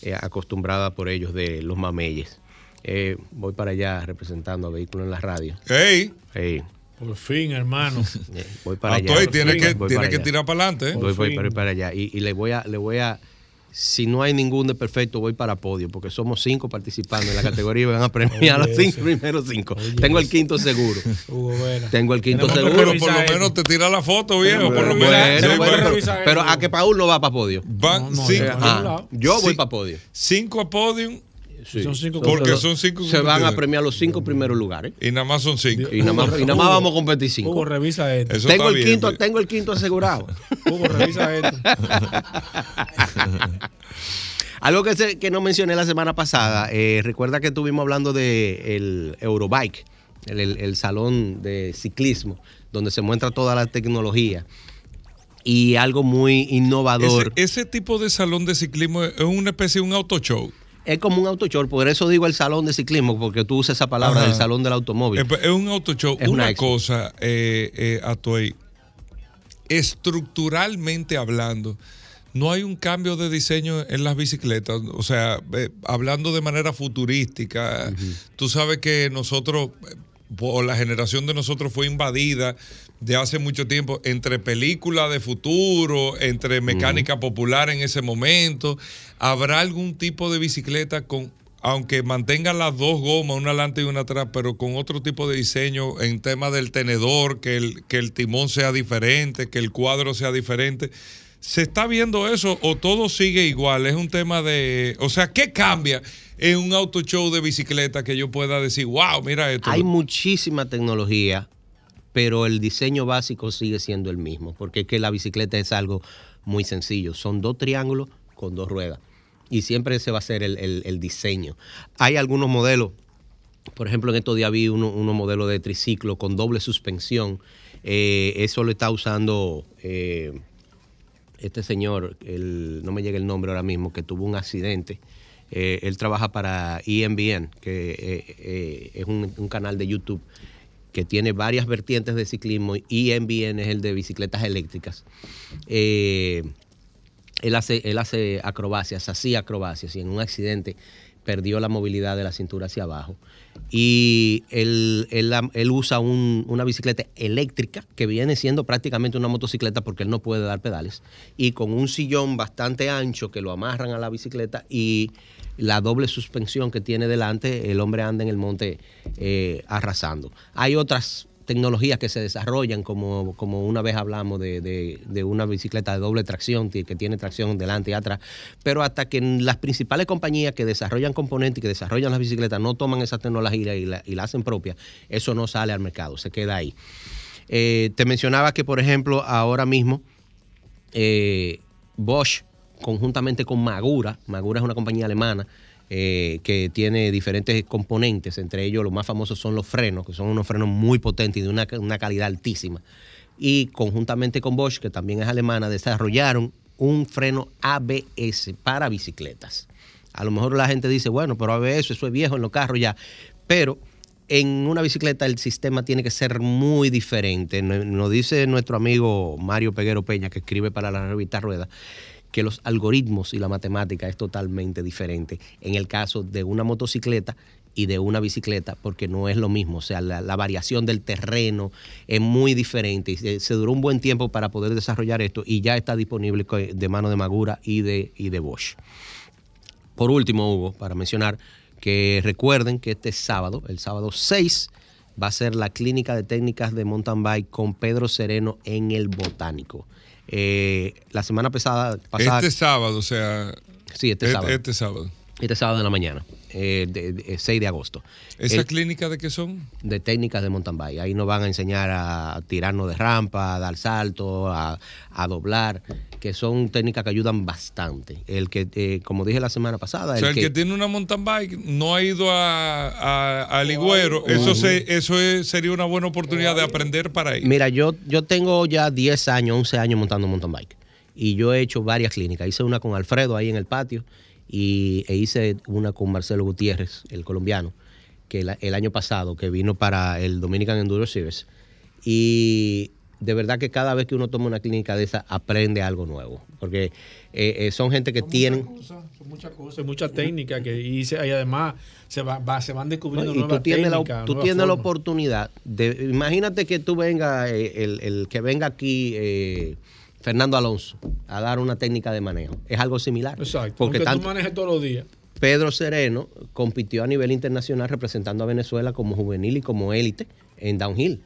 eh, acostumbrada por ellos de los mameyes. Eh, voy para allá representando a Vehículo en la Radio. ¡Ey! Hey, Por fin, hermano. eh, voy para allá. Atoy, tiene que, para tiene que allá. tirar para adelante. ¿eh? Voy, voy fin. para, para allá. Y, y le voy a, le voy a, si no hay ningún de perfecto, voy para podio, porque somos cinco participando en la categoría y van a premiar a los cinco primeros cinco. Oye, Tengo el quinto seguro. Hugo. Tengo el quinto seguro. Pero por lo menos te tira la foto, viejo. Por lo menos. Bueno, Sí, bueno, bueno, pero- a que Paul no va para podio. Van No, no, cinco, ya. Ah, lado. yo voy para podio. cinco a podium Sí. Son cinco porque son cinco Se van a premiar los cinco primeros lugares. Y nada más son cinco. Y nada más, y nada más vamos a competir cinco. Hugo, revisa esto. Eso Tengo el, bien, quinto, pues. tengo el quinto asegurado. Hugo, revisa esto. Algo que, se- que no mencioné la semana pasada, eh, recuerda que estuvimos hablando de el Eurobike, el, el- el salón de ciclismo, donde se muestra toda la tecnología. Y algo muy innovador. Ese, ese tipo de salón de ciclismo es una especie de un auto show. Es como un auto show, por eso digo el salón de ciclismo, porque tú usas esa palabra Ajá. del salón del automóvil. Es, es un auto show. Es una cosa, eh, eh, Atoy, estructuralmente hablando, no hay un cambio de diseño en las bicicletas. O sea, eh, hablando de manera futurística, tú sabes que nosotros, eh, o la generación de nosotros fue invadida de hace mucho tiempo entre películas de futuro, entre mecánica popular en ese momento. ¿Habrá algún tipo de bicicleta con aunque mantenga las dos gomas, una adelante y una atrás, pero con otro tipo de diseño en tema del tenedor, que el, que el timón sea diferente, que el cuadro sea diferente. ¿Se está viendo eso o todo sigue igual? Es un tema de... O sea, ¿qué cambia en un auto show de bicicleta que yo pueda decir, wow, mira esto? Hay muchísima tecnología, pero el diseño básico sigue siendo el mismo, porque es que la bicicleta es algo muy sencillo. Son dos triángulos con dos ruedas. Y siempre ese va a ser el, el- diseño. Hay algunos modelos, por ejemplo, en estos días vi uno, unos modelos de triciclo con doble suspensión. Eh, eso lo está usando eh, este señor, el- no me llega el nombre ahora mismo, que tuvo un accidente. Eh, él trabaja para EMBN, que es un canal de YouTube que tiene varias vertientes de ciclismo. E EMBN es el de bicicletas eléctricas. Eh, él hace, él hace acrobacias, hacía acrobacias y en un accidente perdió la movilidad de la cintura hacia abajo. Y él, él, él usa un- una bicicleta eléctrica que viene siendo prácticamente una motocicleta porque él no puede dar pedales. Y con un sillón bastante ancho que lo amarran a la bicicleta y la doble suspensión que tiene delante, el hombre anda en el monte eh, arrasando. Hay otras tecnologías que se desarrollan, como, como una vez hablamos de, de- una bicicleta de doble tracción, que tiene tracción delante y atrás, pero hasta que las principales compañías que desarrollan componentes y que desarrollan las bicicletas no toman esa tecnología y la, y la hacen propia, eso no sale al mercado, se queda ahí. Eh, te mencionaba que, por ejemplo, ahora mismo eh, Bosch, conjuntamente con Magura, Magura es una compañía alemana eh, que tiene diferentes componentes, entre ellos los más famosos son los frenos, que son unos frenos muy potentes y de una, una calidad altísima. Y conjuntamente con Bosch, que también es alemana, desarrollaron un freno ABS para bicicletas. A lo mejor la gente dice, bueno, pero ABS, eso es viejo en los carros ya. Pero en una bicicleta el sistema tiene que ser muy diferente. Nos dice nuestro amigo Mario Peguero Peña, que escribe para la revista Rueda, que los algoritmos y la matemática es totalmente diferente en el caso de una motocicleta y de una bicicleta, porque no es lo mismo. O sea, la, variación del terreno es muy diferente. Se, se duró un buen tiempo para poder desarrollar esto y ya está disponible de mano de Magura y de, y de Bosch. Por último, Hugo, para mencionar que recuerden que este sábado, el sábado 6, va a ser la clínica de técnicas de mountain bike con Pedro Sereno en el Botánico. Eh, la semana pasada, pasada Este sábado, o sea. sí, este et- sábado, Este sábado. este sábado de la mañana, eh, de- de- 6 de agosto. ¿Esa El- clínica de qué son? de técnicas de mountain bike. Ahí nos van a enseñar a tirarnos de rampa, a dar salto, a, a doblar, que son técnicas que ayudan bastante. El que, eh, como dije la semana pasada, O sea, el el que, tiene una mountain bike no ha ido a, a, a Ligüero. Eso, se, eso es- sería una buena oportunidad de aprender para ahí. Mira, yo, yo tengo ya 10 años, 11 años montando mountain bike. Y yo he hecho varias clínicas. Hice una con Alfredo ahí en el patio y e hice una con Marcelo Gutiérrez, el colombiano, que la- el año pasado, que vino para el Dominican Enduro Series. Y de verdad que cada vez que uno toma una clínica de esa, aprende algo nuevo. Porque eh, eh, son gente que tienen... Son muchas cosas, muchas técnicas que y, se- y además se, va, va- se van descubriendo ¿no? Y nuevas tú tienes, la, técnicas, tú nuevas tienes la oportunidad de. Imagínate que tú venga, eh, el, el que venga aquí, Fernando Alonso, a dar una técnica de manejo. Es algo similar. Exacto. Porque Porque tanto, tú manejes todos los días. Pedro Sereno compitió a nivel internacional representando a Venezuela como juvenil y como élite en downhill.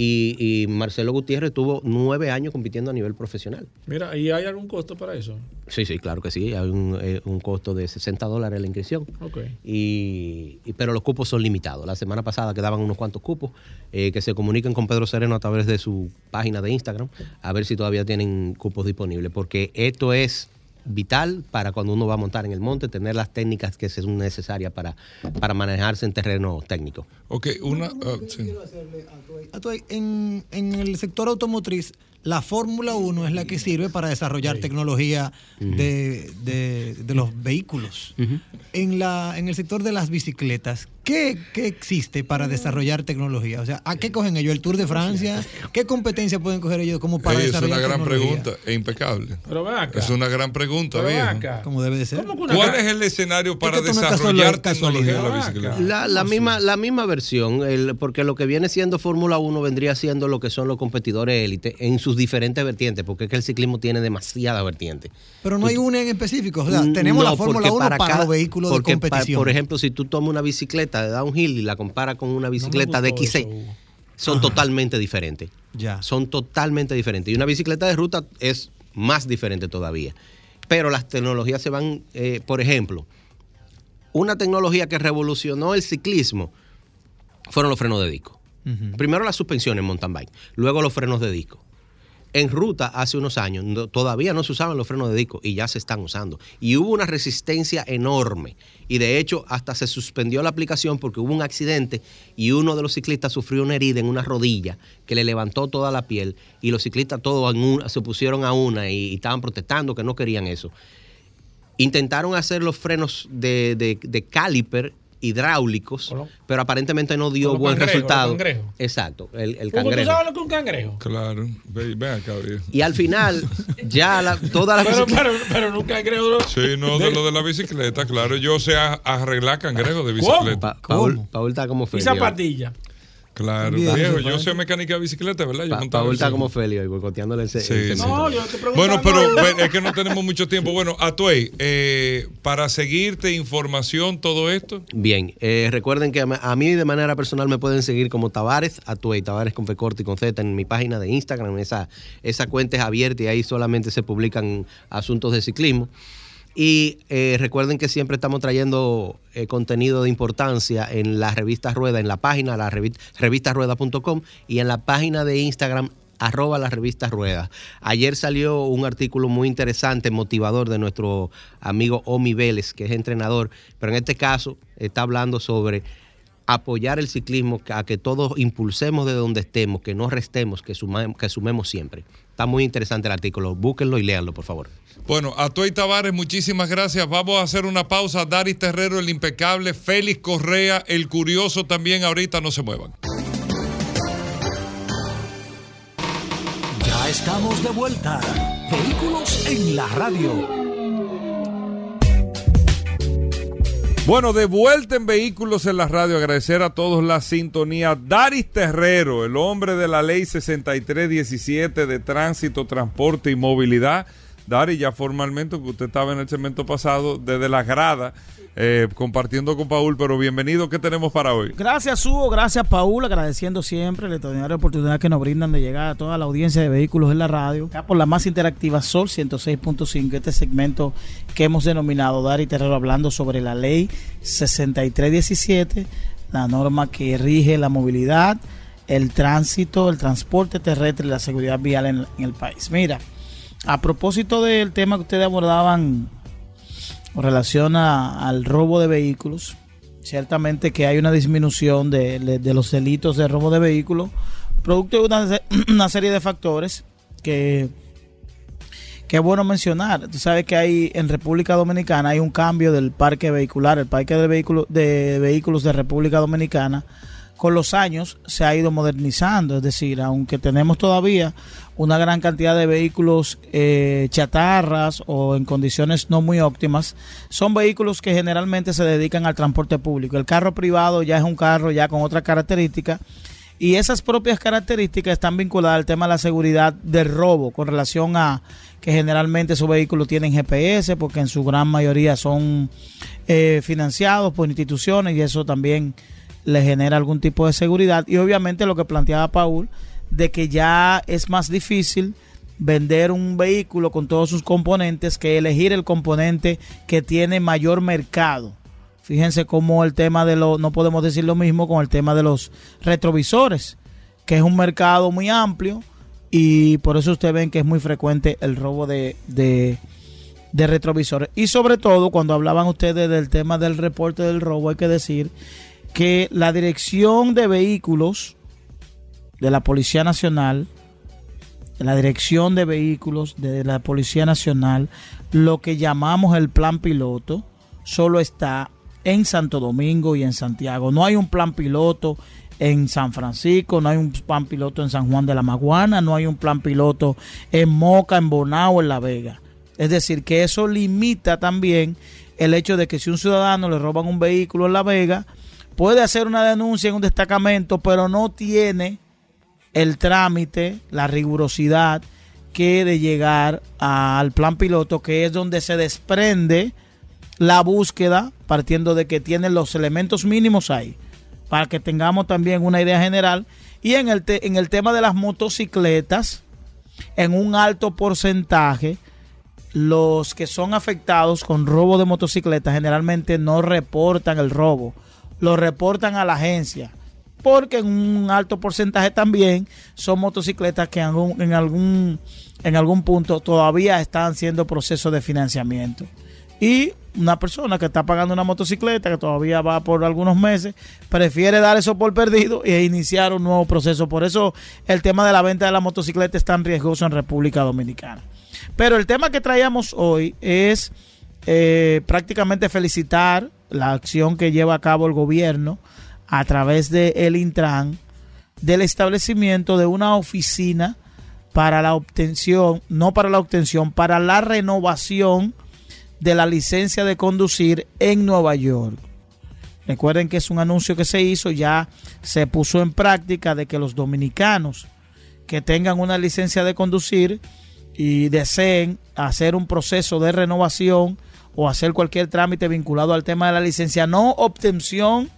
Y, y Marcelo Gutiérrez tuvo nueve años compitiendo a nivel profesional. Mira, ¿y hay algún costo para eso? Sí, sí, claro que sí. Hay un, eh, un costo de 60 dólares la inscripción. Ok. Y, y- pero los cupos son limitados. La semana pasada quedaban unos cuantos cupos eh, que se comuniquen con Pedro Sereno a través de su página de Instagram a ver si todavía tienen cupos disponibles, porque esto es vital para cuando uno va a montar en el monte, tener las técnicas que son necesarias para, para manejarse en terreno técnico. Ok, una. ah, sí. Atuay, En, en el sector automotriz, la Fórmula 1 es la que sirve para desarrollar tecnología de, de- de los vehículos. en, la, en el sector de las bicicletas, ¿qué, qué existe para desarrollar tecnología? O sea, ¿a qué cogen ellos? ¿El Tour de Francia? ¿Qué competencia pueden coger ellos como para Ey, es desarrollar una gran tecnología? pregunta, es impecable. Pero ven acá. Es una gran pregunta, viejo. acá. Como debe de ser. ¿Cómo que una ¿Cuál es el escenario para es desarrollar casualidad, tecnología en la bicicleta? La, la misma, la misma versión, el- porque lo que viene siendo Fórmula 1 vendría siendo lo que son los competidores élite en sus diferentes vertientes, porque es que el ciclismo tiene demasiadas vertientes. Pero no hay una en específico. O sea, tenemos no, la Fórmula porque 1 para, cada- los vehículos de pa- competición. por ejemplo, si tú tomas una bicicleta de downhill y la comparas con una bicicleta de XC, eso, son totalmente diferentes. ya. Son totalmente diferentes. Y una bicicleta de ruta es más diferente todavía. Pero las tecnologías se van, eh, por ejemplo, una tecnología que revolucionó el ciclismo fueron los frenos de disco. Primero la suspensión en mountain bike, luego los frenos de disco. En ruta hace unos años todavía no se usaban los frenos de disco y ya se están usando. Y hubo una resistencia enorme. Y de hecho hasta se suspendió la aplicación porque hubo un accidente y uno de los ciclistas sufrió una herida en una rodilla que le levantó toda la piel y los ciclistas todos se pusieron a una y, estaban protestando que no querían eso. Intentaron hacer los frenos de- de caliper hidráulicos, pero aparentemente no dio buen cangrejos, resultado. los cangrejos. Exacto, el, el Hugo, ¿Tú cangrejo. sabes lo que es un cangrejo? Claro. Ve, ven acá, viejo. Y al final, ya la, toda la Pero, bicicleta- pero, pero no un cangrejo. no. Sí, no, de lo de la bicicleta, claro. Yo sé a- arreglar cangrejos de ¿Cómo? bicicleta. Pa- Paul, Paul está como Y feliz. zapatilla. Claro, Bien, viejo. Yo sé mecánica de bicicleta, ¿verdad? Yo Pa- montaba Paul está como Feli hoy, boicoteándole el, Sí, el. No, yo te. Bueno, pero es que no tenemos mucho tiempo. Bueno, Atuey, eh, para seguirte información, todo esto. Bien, eh, recuerden que a, a mí de manera personal me pueden seguir como Tavares, Atuey, Tavares con F corta y con Z en mi página de Instagram. Esa, esa cuenta es abierta y ahí solamente se publican asuntos de ciclismo. Y eh, recuerden que siempre estamos trayendo eh, contenido de importancia en la revista Rueda, en la página, la revi- revistasrueda.com y en la página de Instagram arroba la revista Rueda. Ayer salió un artículo muy interesante, motivador de nuestro amigo Omi Vélez, que es entrenador, pero en este caso está hablando sobre apoyar el ciclismo, a que todos impulsemos de donde estemos, que no restemos, que, sumemos, que sumemos siempre. Está muy interesante el artículo, búsquenlo y léanlo, por favor. Bueno, Atuey Tavares, muchísimas gracias. Vamos a hacer una pausa. Daris Terrero, el impecable. Félix Correa, el curioso también. Ahorita no se muevan. Ya estamos de vuelta. Vehículos en la radio. Bueno, de vuelta en Vehículos en la Radio, agradecer a todos la sintonía. Daris Terrero, el hombre de la ley 6317 de tránsito, transporte y movilidad. Daris, ya formalmente, que usted estaba en el segmento pasado, desde la grada, eh, compartiendo con Paul, pero bienvenido, ¿qué tenemos para hoy? Gracias, Hugo. Gracias, Paul. Agradeciendo siempre la extraordinaria oportunidad que nos brindan de llegar a toda la audiencia de vehículos en la radio. Acá por la más interactiva Sol 106.5, este segmento que hemos denominado Dar y Terrero hablando sobre la ley 6317, la norma que rige la movilidad, el tránsito, el transporte terrestre y la seguridad vial en, en el país. Mira, a propósito del tema que ustedes abordaban con relación al robo de vehículos, ciertamente que hay una disminución de, los delitos de robo de vehículos, producto de una serie de factores que, que es bueno mencionar. Tú sabes que hay en República Dominicana hay un cambio del parque vehicular, el parque de, vehículo, de vehículos de República Dominicana con los años se ha ido modernizando, es decir, aunque tenemos todavía una gran cantidad de vehículos eh, chatarras o en condiciones no muy óptimas, son vehículos que generalmente se dedican al transporte público. El carro privado ya es un carro ya con otra característica y esas propias características están vinculadas al tema de la seguridad del robo con relación a que generalmente esos vehículos tienen GPS porque en su gran mayoría son eh, financiados por instituciones y eso también le genera algún tipo de seguridad y obviamente lo que planteaba Paul de que ya es más difícil vender un vehículo con todos sus componentes que elegir el componente que tiene mayor mercado. Fíjense cómo el tema de los, no podemos decir lo mismo con el tema de los retrovisores, que es un mercado muy amplio y por eso ustedes ven que es muy frecuente el robo de, de, de retrovisores. Y sobre todo, cuando hablaban ustedes del tema del reporte del robo, hay que decir que la dirección de vehículos de la Policía Nacional, la dirección de vehículos de la Policía Nacional, lo que llamamos el plan piloto, solo está en Santo Domingo y en Santiago. No hay un plan piloto en San Francisco, no hay un plan piloto en San Juan de la Maguana, no hay un plan piloto en Moca, en Bonao, en La Vega. Es decir, que eso limita también el hecho de que si un ciudadano le roban un vehículo en La Vega, puede hacer una denuncia en un destacamento, pero no tiene el trámite, la rigurosidad que de llegar al plan piloto, que es donde se desprende la búsqueda, partiendo de que tiene los elementos mínimos ahí, para que tengamos también una idea general. Y en el, te- en el tema de las motocicletas, en un alto porcentaje, los que son afectados con robo de motocicletas generalmente no reportan el robo, lo reportan a la agencia. porque en un alto porcentaje también son motocicletas que en algún, en algún, en algún punto todavía están haciendo proceso de financiamiento. Y una persona que está pagando una motocicleta, que todavía va por algunos meses, prefiere dar eso por perdido e iniciar un nuevo proceso. Por eso el tema de la venta de la motocicleta es tan riesgoso en República Dominicana. Pero el tema que traíamos hoy es eh, prácticamente felicitar la acción que lleva a cabo el gobierno a través de el Intran del establecimiento de una oficina para la obtención, no para la obtención, para la renovación de la licencia de conducir en Nueva York. Recuerden que es un anuncio que se hizo, ya se puso en práctica de que los dominicanos que tengan una licencia de conducir y deseen hacer un proceso de renovación o hacer cualquier trámite vinculado al tema de la licencia, no obtención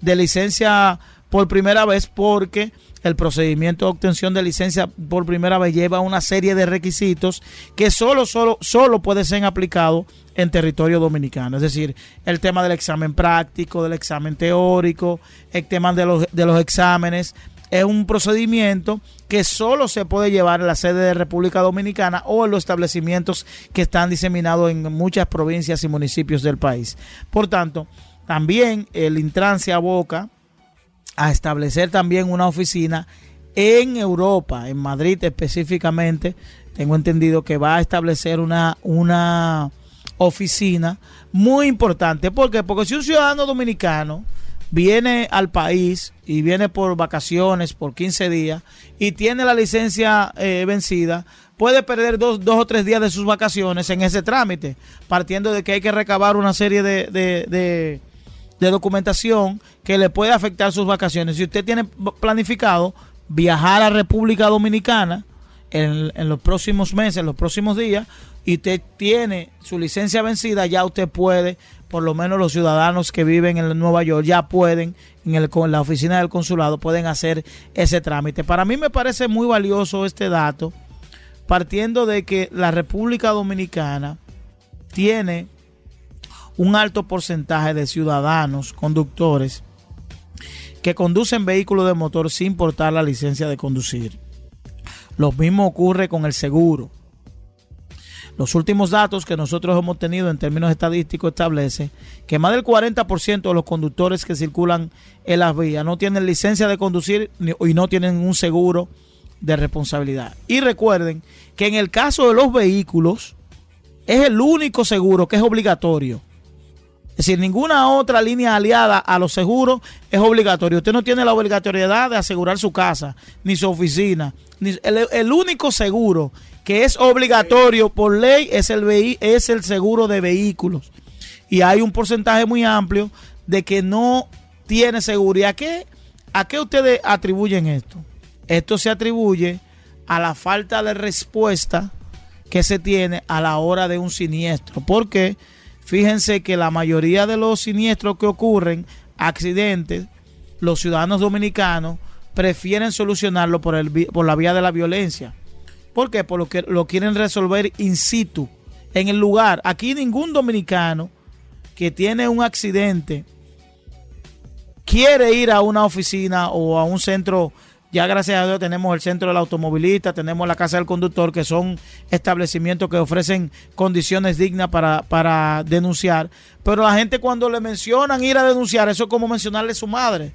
de licencia por primera vez porque el procedimiento de obtención de licencia por primera vez lleva una serie de requisitos que solo, solo, solo puede ser aplicado en territorio dominicano. Es decir, el tema del examen práctico, del examen teórico, el tema de los, de los exámenes. Es un procedimiento que solo se puede llevar en la sede de República Dominicana o en los establecimientos que están diseminados en muchas provincias y municipios del país. Por tanto, también el Intran se aboca a establecer también una oficina en Europa, en Madrid específicamente. Tengo entendido que va a establecer una, una oficina muy importante. ¿Por qué? Porque si un ciudadano dominicano viene al país y viene por vacaciones por 15 días y tiene la licencia eh, vencida, puede perder dos, dos, o tres días de sus vacaciones en ese trámite, partiendo de que hay que recabar una serie de, de de documentación que le puede afectar sus vacaciones. Si usted tiene planificado viajar a República Dominicana en, los próximos meses, en los próximos días, y usted tiene su licencia vencida, ya usted puede, por lo menos los ciudadanos que viven en Nueva York, ya pueden, en, el, en la oficina del consulado, pueden hacer ese trámite. Para mí me parece muy valioso este dato, partiendo de que la República Dominicana tiene un alto porcentaje de ciudadanos conductores que conducen vehículos de motor sin portar la licencia de conducir. Lo mismo ocurre con el seguro. Los últimos datos que nosotros hemos tenido en términos estadísticos establece que más del 40% de los conductores que circulan en las vías no tienen licencia de conducir y no tienen un seguro de responsabilidad. Y recuerden que en el caso de los vehículos es el único seguro que es obligatorio. Es decir, ninguna otra línea aliada a los seguros es obligatorio. Usted no tiene la obligatoriedad de asegurar su casa, ni su oficina. El, único seguro que es obligatorio por ley es el, es el seguro de vehículos. Y hay un porcentaje muy amplio de que no tiene seguridad. ¿Qué, ¿A qué ustedes atribuyen esto? Esto se atribuye a la falta de respuesta que se tiene a la hora de un siniestro. Porque Fíjense que la mayoría de los siniestros que ocurren, accidentes, los ciudadanos dominicanos prefieren solucionarlo por, el, por la vía de la violencia. ¿Por qué? Porque lo quieren resolver in situ, en el lugar. Aquí ningún dominicano que tiene un accidente quiere ir a una oficina o a un centro ya gracias a Dios tenemos el centro del automovilista, tenemos la casa del conductor, que son establecimientos que ofrecen condiciones dignas para, para denunciar. Pero la gente cuando le mencionan ir a denunciar, eso es como mencionarle a su madre.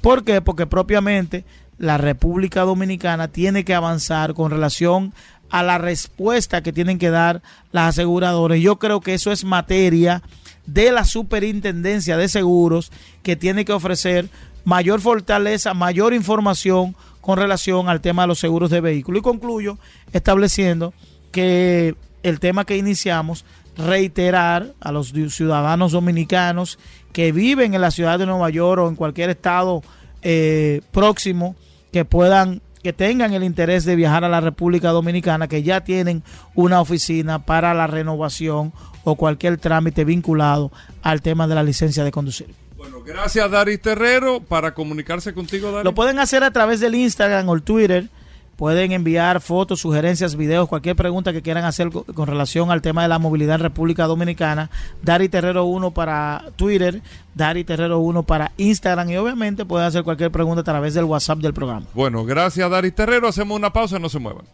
¿Por qué? Porque propiamente la República Dominicana tiene que avanzar con relación a la respuesta que tienen que dar las aseguradoras. Yo creo que eso es materia de la superintendencia de seguros que tiene que ofrecer mayor fortaleza, mayor información con relación al tema de los seguros de vehículos. Y concluyo estableciendo que el tema que iniciamos, reiterar a los ciudadanos dominicanos que viven en la ciudad de Nueva York o en cualquier estado eh, próximo que puedan que tengan el interés de viajar a la República Dominicana, que ya tienen una oficina para la renovación o cualquier trámite vinculado al tema de la licencia de conducir. Bueno, gracias Daris Terrero para comunicarse contigo, Daris. Lo pueden hacer a través del Instagram o el Twitter Pueden enviar fotos, sugerencias, videos, cualquier pregunta que quieran hacer co- con relación al tema de la movilidad en República Dominicana. Dari Terrero 1 para Twitter, Dari Terrero 1 para Instagram y obviamente pueden hacer cualquier pregunta a través del WhatsApp del programa. Bueno, gracias Daris Terrero. Hacemos una pausa, no se muevan.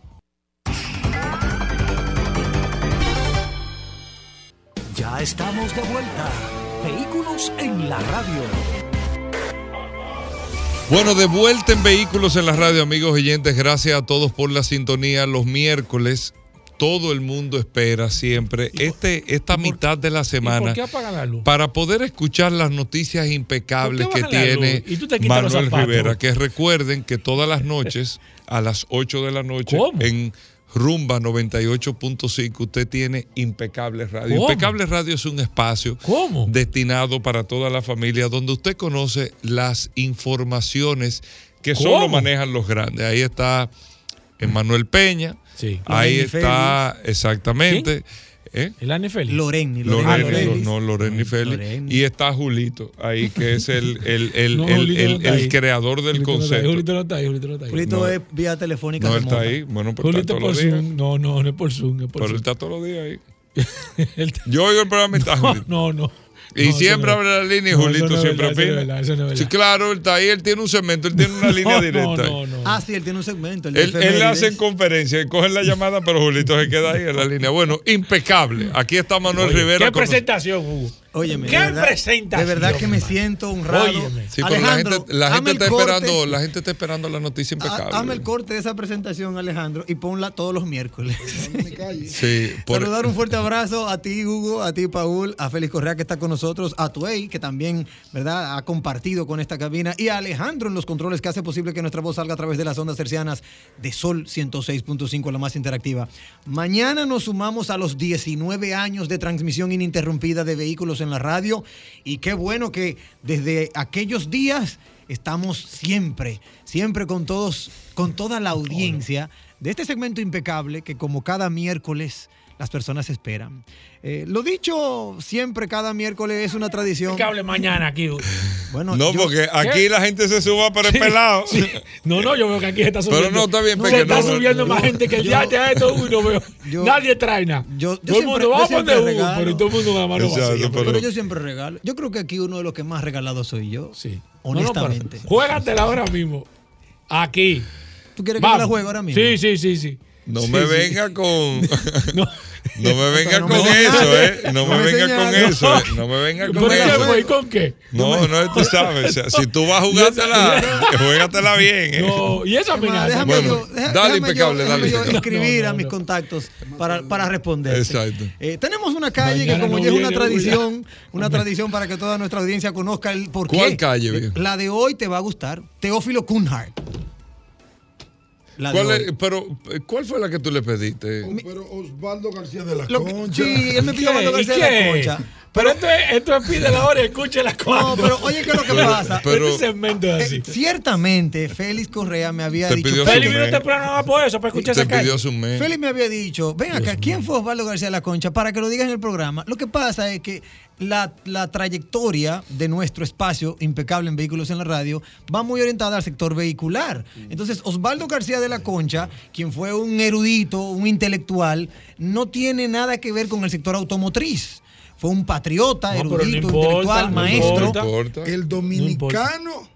Ya estamos de vuelta. Vehículos en la radio. Bueno, de vuelta en Vehículos en la Radio, amigos oyentes. Gracias a todos por la sintonía. Los miércoles, todo el mundo espera siempre este, esta mitad de la ¿Y semana la luz? para poder escuchar las noticias impecables ¿Por qué que tiene Manuel. Rivera. Que recuerden que todas las noches, a las 8 de la noche, ¿Cómo? en Rumba 98.5, usted tiene Impecable Radio. ¿Cómo? Impecable Radio es un espacio ¿Cómo? destinado para toda la familia, donde usted conoce las informaciones que ¿Cómo? solo manejan los grandes. Ahí está Emanuel Peña, Sí. ahí está exactamente. ¿Eh? ¿El Anne Félix? Loreni, Loreni, Loreni. Lo- Félix. no, Loreni Félix. Y está Julito, ahí que es el, el, el, No, el- no creador del Julito no concepto. Julito no está ahí, Julito no está ahí. Julito No. es vía telefónica No, él está ahí. Bueno, pero Julito está por todos los días. Zoom. No, no, no es por Zoom, es por Pero él Zoom. está todos los días ahí. Él Yo oigo el programa y está No, Julito. no, no. Y No, siempre no abre la línea y No, Julito no es siempre verdad, eso no es opina. verdad, eso no es Sí, claro, él está ahí, él tiene un segmento, él tiene una línea directa. No, no, no. Ah, sí, él tiene un segmento. el Él, él hace en conferencia, él coge la llamada, pero Julito se queda ahí en la línea. Bueno, impecable. Aquí está Manuel Oye, Rivera. ¿Qué con- presentación, Hugo? Óyeme, ¿Qué de verdad, presentación, De verdad que me siento honrado. Óyeme. Sí, pero la Alejandro, gente, la gente está corte. esperando, la gente está esperando la noticia impecable. Ha- Hazme el corte de esa presentación, Alejandro, y ponla todos los miércoles. Sí, por- Saludar un fuerte abrazo a ti, Hugo, a ti, Paul, a Félix Correa, que está con nosotros, a Tuey, que también, ¿verdad?, ha compartido con esta cabina, y a Alejandro en los controles, que hace posible que nuestra voz salga a través de las ondas cercianas de Sol 106.5, la más interactiva. Mañana nos sumamos a los 19 años de transmisión ininterrumpida de vehículos en la radio, y qué bueno que desde aquellos días estamos siempre, siempre con todos, con toda la audiencia de este segmento impecable que como cada miércoles las personas esperan. Eh, lo dicho siempre cada miércoles es una tradición. Que hable mañana aquí. Bueno, no, yo- porque aquí la gente se suba para el pelado. Sí. No, no, yo veo que aquí se está subiendo. Pero no, está bien, Se Peque, está no, no, subiendo no. más gente que el día de esto veo. yo- Nadie trae nada. yo- yo todo el siempre- mundo va a siempre poner pero todo el mundo Exacto, pero- pero yo siempre regalo. Yo creo que aquí uno de los que más regalado soy yo. Sí. Honestamente. No, no, juégatela ahora mismo. Aquí. ¿Tú quieres que me la juegue ahora mismo? Sí, sí, sí, sí. No Sí, me venga con. No. No me venga no con me eso. ¿eh? No me No me venga con eso, ¿eh? No me venga con ¿Pero qué eso. ¿Y con qué? No, no, tú sabes. o sea, si tú vas a jugártela, juégatela bien, ¿eh? No, y esa amenaza. déjame Bueno, yo, deja- dale déjame impecable, yo- dale déjame yo escribir No, no, a mis no. contactos para, para responder. Exacto. tenemos una calle Mañana que como no ya es una tradición, una tradición para que toda nuestra audiencia conozca el por qué. ¿Cuál calle, viejo? La de hoy te va a gustar. Teófilo Kunhardt. ¿Cuál es- pero, ¿cuál fue la que tú le pediste? Pero Osvaldo García de la Lo Concha. sí, él me pidió Osvaldo ¿Y García de la qué? Concha. Pero esto es, esto es pide la hora y escuche la No, cuando. pero oye, ¿qué es lo que Pero- pasa? pero- este segmento es así. Eh, ciertamente, Félix Correa me había Te dicho. su vino mes. temprano nada por eso, para escuchar esa calle. pidió su mes. Félix me había dicho, ven acá, ¿quién fue Osvaldo García de la Concha? Para que lo digas en el programa. Lo que pasa es que la, la trayectoria de nuestro espacio impecable en vehículos en la radio va muy orientada al sector vehicular. Entonces, Osvaldo García de la Concha, quien fue un erudito, un intelectual, no tiene nada que ver con el sector automotriz. Fue un patriota, No, pero no erudito, importa, intelectual, no maestro. importa. No importa. El dominicano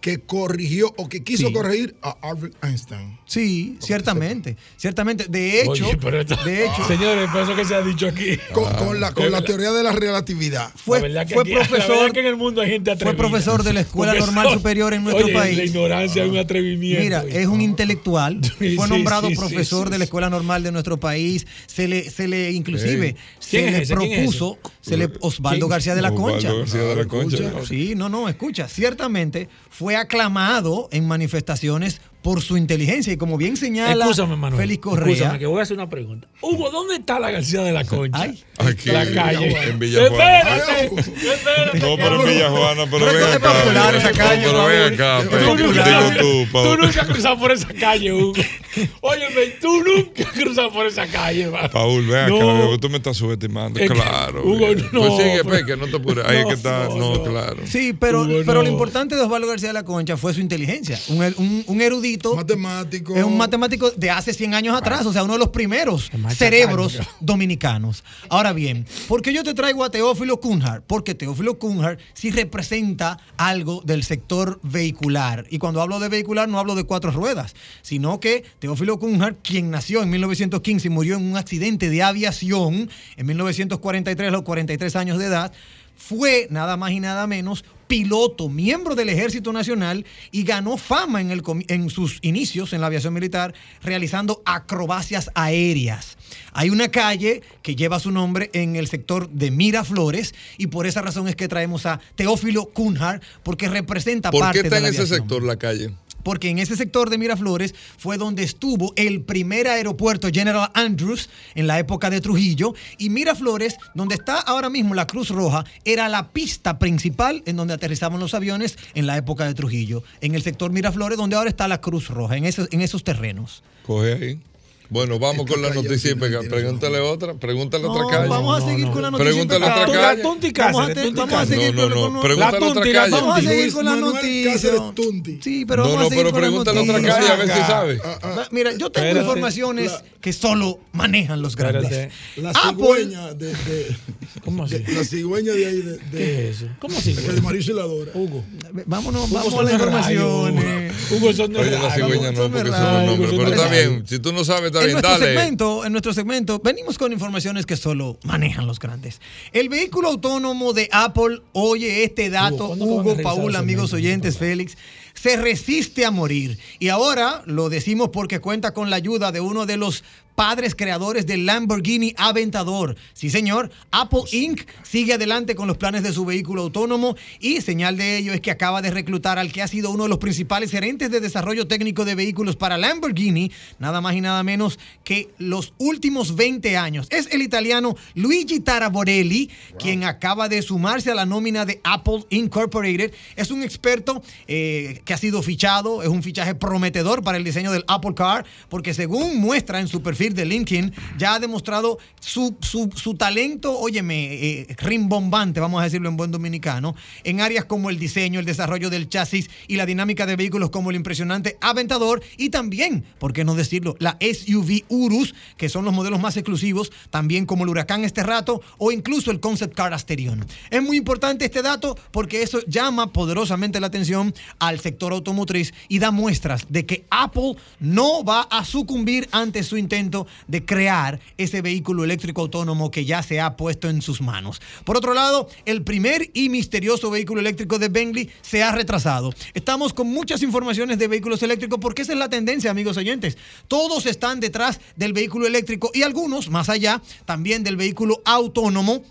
que corrigió o que quiso Sí. corregir a Albert Einstein. Sí, ciertamente, ciertamente. De hecho, Oye, pero esto- de hecho, Señores, por eso que se ha dicho aquí. Con, con la, con la teoría de la relatividad. fue, La verdad que fue aquí- La profesor que en el mundo hay gente fue profesor de la Escuela Normal Superior en nuestro oye, país. La ignorancia es un atrevimiento. Mira, es un intelectual, Sí, fue nombrado sí, profesor sí, de la. Escuela Normal de nuestro país, se le, se le inclusive, se ¿Quién es le propuso, se le Osvaldo ¿Quién? García de la Osvaldo Concha. García de la Concha. Sí, no, no, escucha, ciertamente fue aclamado en manifestaciones por su inteligencia y como bien señala Escúchame, Manuel. Félix Correa. Escúchame, que voy a hacer una pregunta. Hugo, ¿dónde está la García de la Concha? Ay. Aquí, La calle. en Villajuana. Espérate, espérate. No, pero en Villajuana, pero Pero ven es acá. popular esa calle, Pero ven Paul. acá, Es pero digo tú, Tú Paul. nunca has cruzado por esa calle, Hugo. Óyeme, tú nunca has cruzado por esa calle, va. Paul, ven acá, tú me estás subestimando, Es que- claro. Hugo, no, Pues sigue, pero- pues, que no te apures. Ahí es que está, no, no, no. claro. Sí, pero, Hugo, pero no. lo importante de Osvaldo García de la Concha fue su inteligencia. Un, er- un- un erudito. Matemático. Es un matemático de hace 100 años atrás, o sea, uno de los primeros cerebros dominicanos. Ahora bien, ¿por qué yo te traigo a Teófilo Cunhard? Porque Teófilo Cunhard sí representa algo del sector vehicular. Y cuando hablo de vehicular no hablo de cuatro ruedas, sino que Teófilo Cunhard, quien nació en 1915 y murió en un accidente de aviación en 1943 a los 43 años de edad, fue nada más y nada menos piloto, miembro del Ejército Nacional y ganó fama en, el en sus inicios en la aviación militar realizando acrobacias aéreas. Hay una calle que lleva su nombre en el sector de Miraflores y por esa razón es que traemos a Teófilo Cunhard porque representa ¿Por parte qué está de en la ese sector la calle? Porque en ese sector de Miraflores fue donde estuvo el primer aeropuerto General Andrews en la época de Trujillo. Y Miraflores, donde está ahora mismo la Cruz Roja, era la pista principal en donde aterrizaban los aviones en la época de Trujillo. En el sector Miraflores, donde ahora está la Cruz Roja, en esos, en esos terrenos. Coge ahí. Bueno, vamos con la noticia. Pregúntale otra. Pregúntale No, otra calle. vamos a seguir con la noticia. Pregúntale otra calle. La Tunti Vamos a, seguir No, con, no, no. Pregúntale otra calle. Vamos a seguir con la noticia. Sí, pero No, vamos no, a seguir pero con la pregúntale otra noticia. calle a ver si sabe. Va- Mira, yo tengo informaciones que solo manejan los grandes. La cigüeña de, de- ¿Cómo así? la cigüeña de ahí ¿Qué es eso? ¿Cómo así? de que Mauricio la adora. Hugo. Vámonos, vamos a las informaciones. Hugo. Son de Oye, la cigüeña no, porque son los nombres. Pero está bien. Si tú no sabes, está En bien. nuestro, Dale. segmento, en nuestro segmento venimos con informaciones que solo manejan los grandes. El vehículo autónomo de Apple, oye este dato, ¿cuándo que van a Hugo, revisar Paul, amigos oyentes, Félix, se resiste a morir. Y ahora lo decimos porque cuenta con la ayuda de uno de los padres creadores del Lamborghini Aventador. Sí, señor, Apple Inc. sigue adelante con los planes de su vehículo autónomo y señal de ello es que acaba de reclutar al que ha sido uno de los principales gerentes de desarrollo técnico de vehículos para Lamborghini, nada más y nada menos que los últimos 20 años. Es el italiano Luigi Taraborelli, quien acaba de sumarse a la nómina de Apple Incorporated. Es un experto eh, que ha sido fichado, es un fichaje prometedor para el diseño del Apple Car, porque según muestra en su perfil de LinkedIn, ya ha demostrado su, su- su talento, óyeme, eh, rimbombante, vamos a decirlo en buen dominicano, en áreas como el diseño, el desarrollo del chasis y la dinámica de vehículos como el impresionante Aventador y también, ¿por qué no decirlo?, la SUV Urus, que son los modelos más exclusivos, también como el Huracán este rato o incluso el Concept Car Asterion. Es muy importante este dato porque eso llama poderosamente la atención al sector automotriz y da muestras de que Apple no va a sucumbir ante su intento de crear ese vehículo eléctrico autónomo que ya se ha puesto en sus manos. Por otro lado, el primer y misterioso vehículo eléctrico de Bentley se ha retrasado. Estamos con muchas informaciones de vehículos eléctricos porque esa es la tendencia, amigos oyentes. Todos están detrás del vehículo eléctrico y algunos, más allá, también del vehículo autónomo.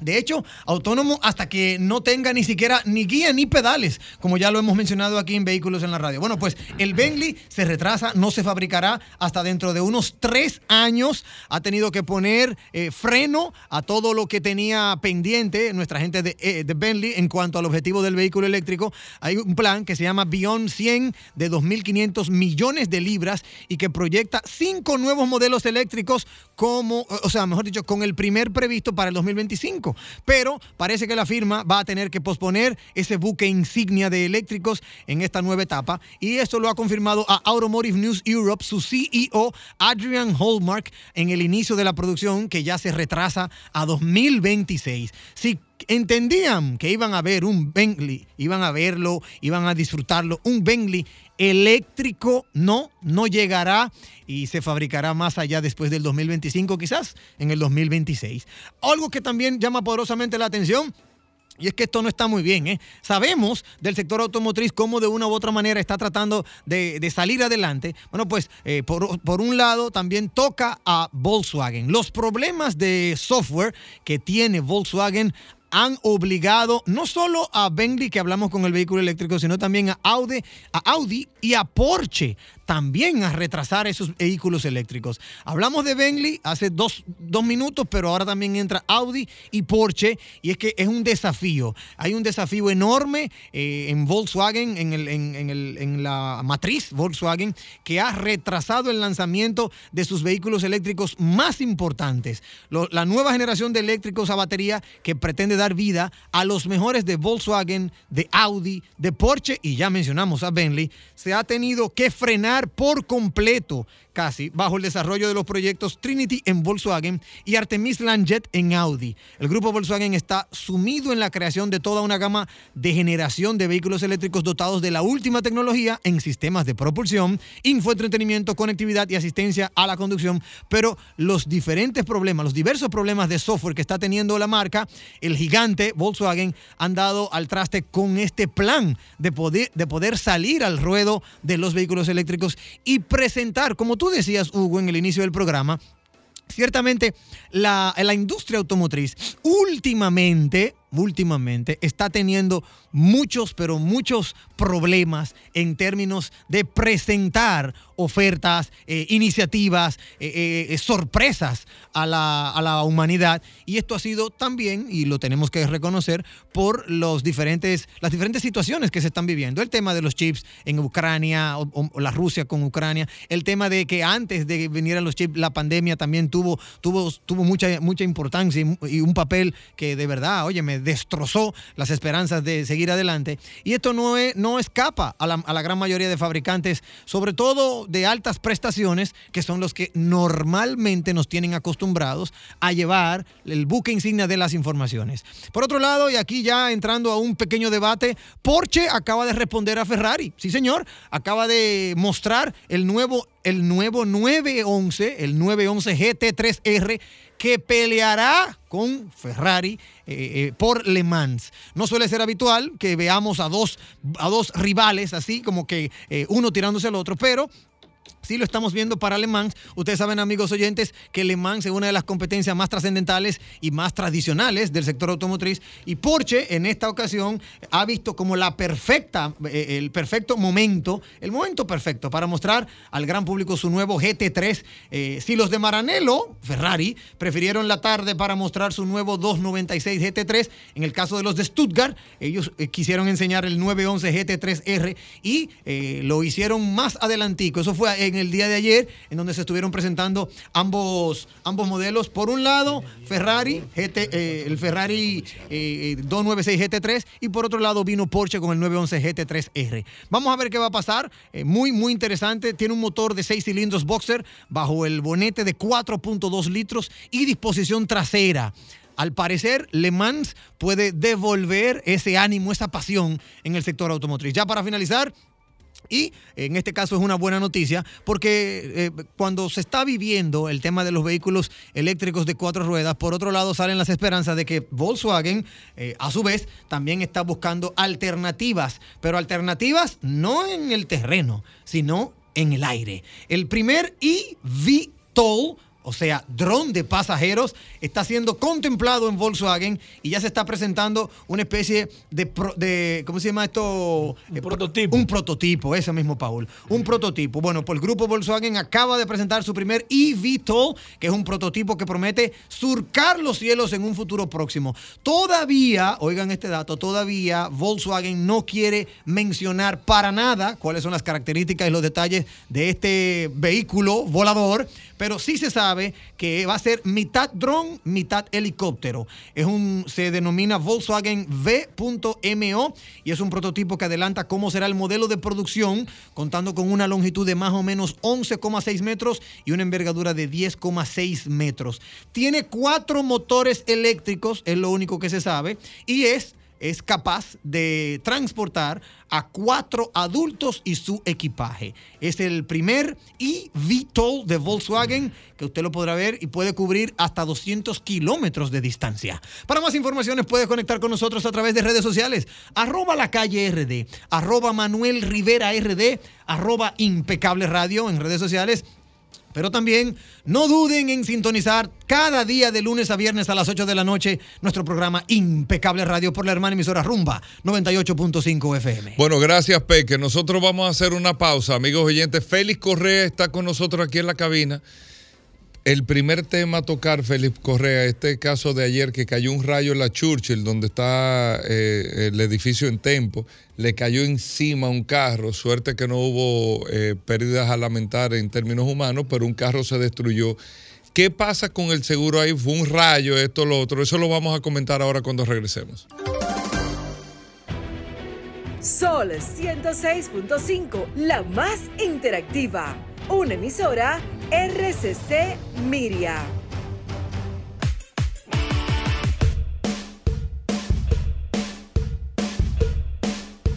De hecho, autónomo hasta que no tenga ni siquiera ni guía ni pedales, como ya lo hemos mencionado aquí en Vehículos en la Radio. Bueno, pues el Bentley se retrasa, no se fabricará hasta dentro de unos tres años. Ha tenido que poner eh, freno a todo lo que tenía pendiente nuestra gente de, eh, de Bentley en cuanto al objetivo del vehículo eléctrico. Hay un plan que se llama Beyond 100 de 2.500 millones de libras y que proyecta cinco nuevos modelos eléctricos como, o sea, mejor dicho, con el primer previsto para el 2025. Pero parece que la firma va a tener que posponer ese buque insignia de eléctricos en esta nueva etapa. Y esto lo ha confirmado a Automotive News Europe, su CEO Adrian Hallmark, en el inicio de la producción que ya se retrasa a 2026. Si entendían que iban a ver un Bentley, iban a verlo, iban a disfrutarlo, un Bentley eléctrico no, no llegará y se fabricará más allá después del 2025, quizás en el 2026. Algo que también llama poderosamente la atención y es que esto no está muy bien. ¿eh? Sabemos del sector automotriz cómo de una u otra manera está tratando de, salir adelante. Bueno, pues eh, por, por un lado también toca a Volkswagen. Los problemas de software que tiene Volkswagen han obligado no solo a Bentley, que hablamos con el vehículo eléctrico, sino también a Audi, a Audi y a Porsche también a retrasar esos vehículos eléctricos. Hablamos de Bentley hace dos, dos minutos, pero ahora también entra Audi y Porsche, y es que es un desafío. Hay un desafío enorme eh, en Volkswagen, en, el- en- el- en la matriz Volkswagen, que ha retrasado el lanzamiento de sus vehículos eléctricos más importantes. La nueva generación de eléctricos a batería que pretende dar vida a los mejores de Volkswagen, de Audi, de Porsche y ya mencionamos a Bentley, se ha tenido que frenar por completo casi bajo el desarrollo de los proyectos Trinity en Volkswagen y Artemis Landjet en Audi. El grupo Volkswagen está sumido en la creación de toda una gama de generación de vehículos eléctricos dotados de la última tecnología en sistemas de propulsión, infoentretenimiento, conectividad y asistencia a la conducción, pero los diferentes problemas, los diversos problemas de software que está teniendo la marca, el gigante Volkswagen han dado al traste con este plan de poder, de poder salir al ruedo de los vehículos eléctricos y presentar, como tú decías, Hugo, en el inicio del programa, ciertamente la, la industria automotriz últimamente, últimamente está teniendo muchos, pero muchos problemas en términos de presentar ofertas, eh, iniciativas, eh, eh, sorpresas a la, a la humanidad. Y esto ha sido también, y lo tenemos que reconocer, por los diferentes, las diferentes situaciones que se están viviendo. El tema de los chips en Ucrania, o, la Rusia con Ucrania, el tema de que antes de que vinieran los chips, la pandemia también tuvo, tuvo, tuvo mucha, mucha importancia y, y un papel que de verdad, oye, me destrozó las esperanzas de seguir adelante. Y esto no, no escapa a la, a la gran mayoría de fabricantes, sobre todo de altas prestaciones, que son los que normalmente nos tienen acostumbrados a llevar el buque insignia de las informaciones. Por otro lado, y aquí ya entrando a un pequeño debate, Porsche acaba de responder a Ferrari. Sí, señor, acaba de mostrar el nuevo, el nuevo 911, el 911 GT3R que peleará con Ferrari eh, eh, por Le Mans. No suele ser habitual que veamos a dos, a dos rivales así, como que eh, uno tirándose al otro, pero Sí lo estamos viendo para Le Mans. Ustedes saben, amigos oyentes, que Le Mans es una de las competencias más trascendentales y más tradicionales del sector automotriz. Y Porsche, en esta ocasión, ha visto como la perfecta, eh, el perfecto momento, el momento perfecto para mostrar al gran público su nuevo GT3. Eh, si los de Maranello, Ferrari, prefirieron la tarde para mostrar su nuevo 296 GT3, en el caso de los de Stuttgart, ellos eh, quisieron enseñar el 911 GT3R y eh, lo hicieron más adelantico. Eso fue en el día de ayer, en donde se estuvieron presentando ambos, ambos modelos. Por un lado, Ferrari, GT, eh, el Ferrari eh, 296 GT3, y por otro lado vino Porsche con el 911 GT3R. Vamos a ver qué va a pasar. Eh, muy, muy interesante. Tiene un motor de 6 cilindros boxer bajo el bonete de 4.2 litros y disposición trasera. Al parecer, Le Mans puede devolver ese ánimo, esa pasión en el sector automotriz. Ya para finalizar, y en este caso es una buena noticia porque eh, cuando se está viviendo el tema de los vehículos eléctricos de cuatro ruedas, por otro lado salen las esperanzas de que Volkswagen, eh, a su vez, también está buscando alternativas, pero alternativas no en el terreno, sino en el aire. El primer eVTOL o sea, dron de pasajeros, está siendo contemplado en Volkswagen y ya se está presentando una especie de, pro- de ¿cómo se llama esto? Un Eh, pro- prototipo. Un prototipo, ese mismo, Paul. Un prototipo. Bueno, pues el grupo Volkswagen acaba de presentar su primer eVTOL, que es un prototipo que promete surcar los cielos en un futuro próximo. Todavía, oigan este dato, todavía Volkswagen no quiere mencionar para nada cuáles son las características y los detalles de este vehículo volador, pero sí se sabe que va a ser mitad dron, mitad helicóptero. Es un, se denomina Volkswagen V.MO y es un prototipo que adelanta cómo será el modelo de producción, contando con una longitud de más o menos 11,6 metros y una envergadura de 10,6 metros. Tiene cuatro motores eléctricos, es lo único que se sabe, y es es capaz de transportar a cuatro adultos y su equipaje. Es el primer eVTOL de Volkswagen que usted lo podrá ver y puede cubrir hasta 200 kilómetros de distancia. Para más informaciones puede conectar con nosotros a través de redes sociales. Arroba la calle RD, arroba Manuel Rivera RD, arroba impecable radio en redes sociales Pero también no duden en sintonizar cada día de lunes a viernes a las 8 de la noche nuestro programa Impecable Radio por la hermana emisora Rumba 98.5 FM. Bueno, gracias, Peque. Nosotros vamos a hacer una pausa, amigos oyentes. Félix Correa está con nosotros aquí en la cabina. El primer tema a tocar, Félix Correa, este caso de ayer que cayó un rayo en la Churchill, donde está eh, el edificio en Tempo, le cayó encima un carro, suerte que no hubo eh, pérdidas a lamentar en términos humanos, pero un carro se destruyó. ¿Qué pasa con el seguro ahí? Fue un rayo, esto, lo otro. Eso lo vamos a comentar ahora cuando regresemos. Sol 106.5, la más interactiva. Una emisora RCC Miria.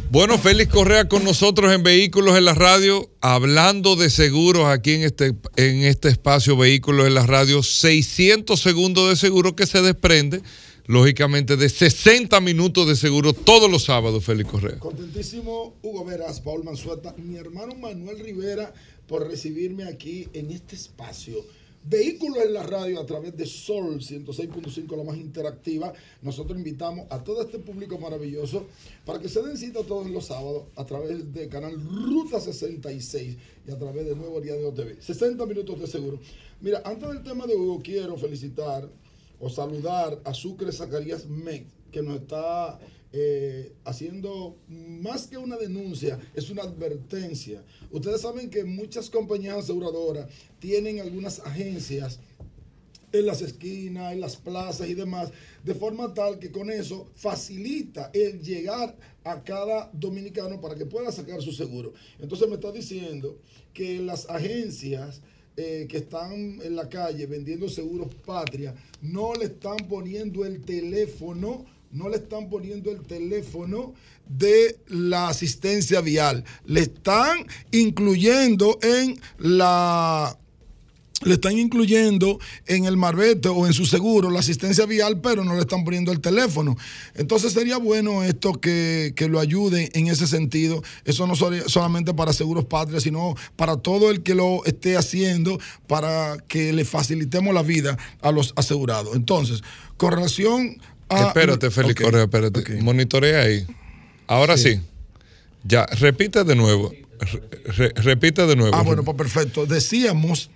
Bueno, Félix Correa con nosotros en Vehículos en la Radio, hablando de seguros aquí en este, en este espacio Vehículos en la Radio, 600 segundos de seguro que se desprende, lógicamente, de 60 minutos de seguro todos los sábados, Félix Correa. Contentísimo, Hugo Veras, Paul Manzueta, mi hermano Manuel Rivera, por recibirme aquí en este espacio. Vehículos en la radio a través de Sol 106.5, la más interactiva. Nosotros invitamos a todo este público maravilloso para que se den cita todos los sábados a través del canal Ruta 66 y a través de Nuevo Día de OTV. 60 minutos de seguro. Mira, antes del tema de Hugo, quiero felicitar o saludar a Sucre Zacarías Mex, que nos está eh, haciendo más que una denuncia, es una advertencia. Ustedes saben que muchas compañías aseguradoras tienen algunas agencias en las esquinas, en las plazas y demás, de forma tal que con eso facilita el llegar a cada dominicano para que pueda sacar su seguro. Entonces me está diciendo que las agencias eh, que están en la calle vendiendo seguros patria no le están poniendo el teléfono no le están poniendo el teléfono de la asistencia vial. Le están incluyendo en la le están incluyendo en el marbete o en su seguro la asistencia vial, pero no le están poniendo el teléfono. Entonces sería bueno esto que, que lo ayude en ese sentido. Eso no solamente para Seguros Patria, sino para todo el que lo esté haciendo para que le facilitemos la vida a los asegurados. Entonces, con relación a... espérate, Félix Ok, Correa, espérate. ok. Monitorea ahí. Ahora sí. Ya, repite de nuevo. Re- re- repite de nuevo. Ah, bueno, pues perfecto. Decíamos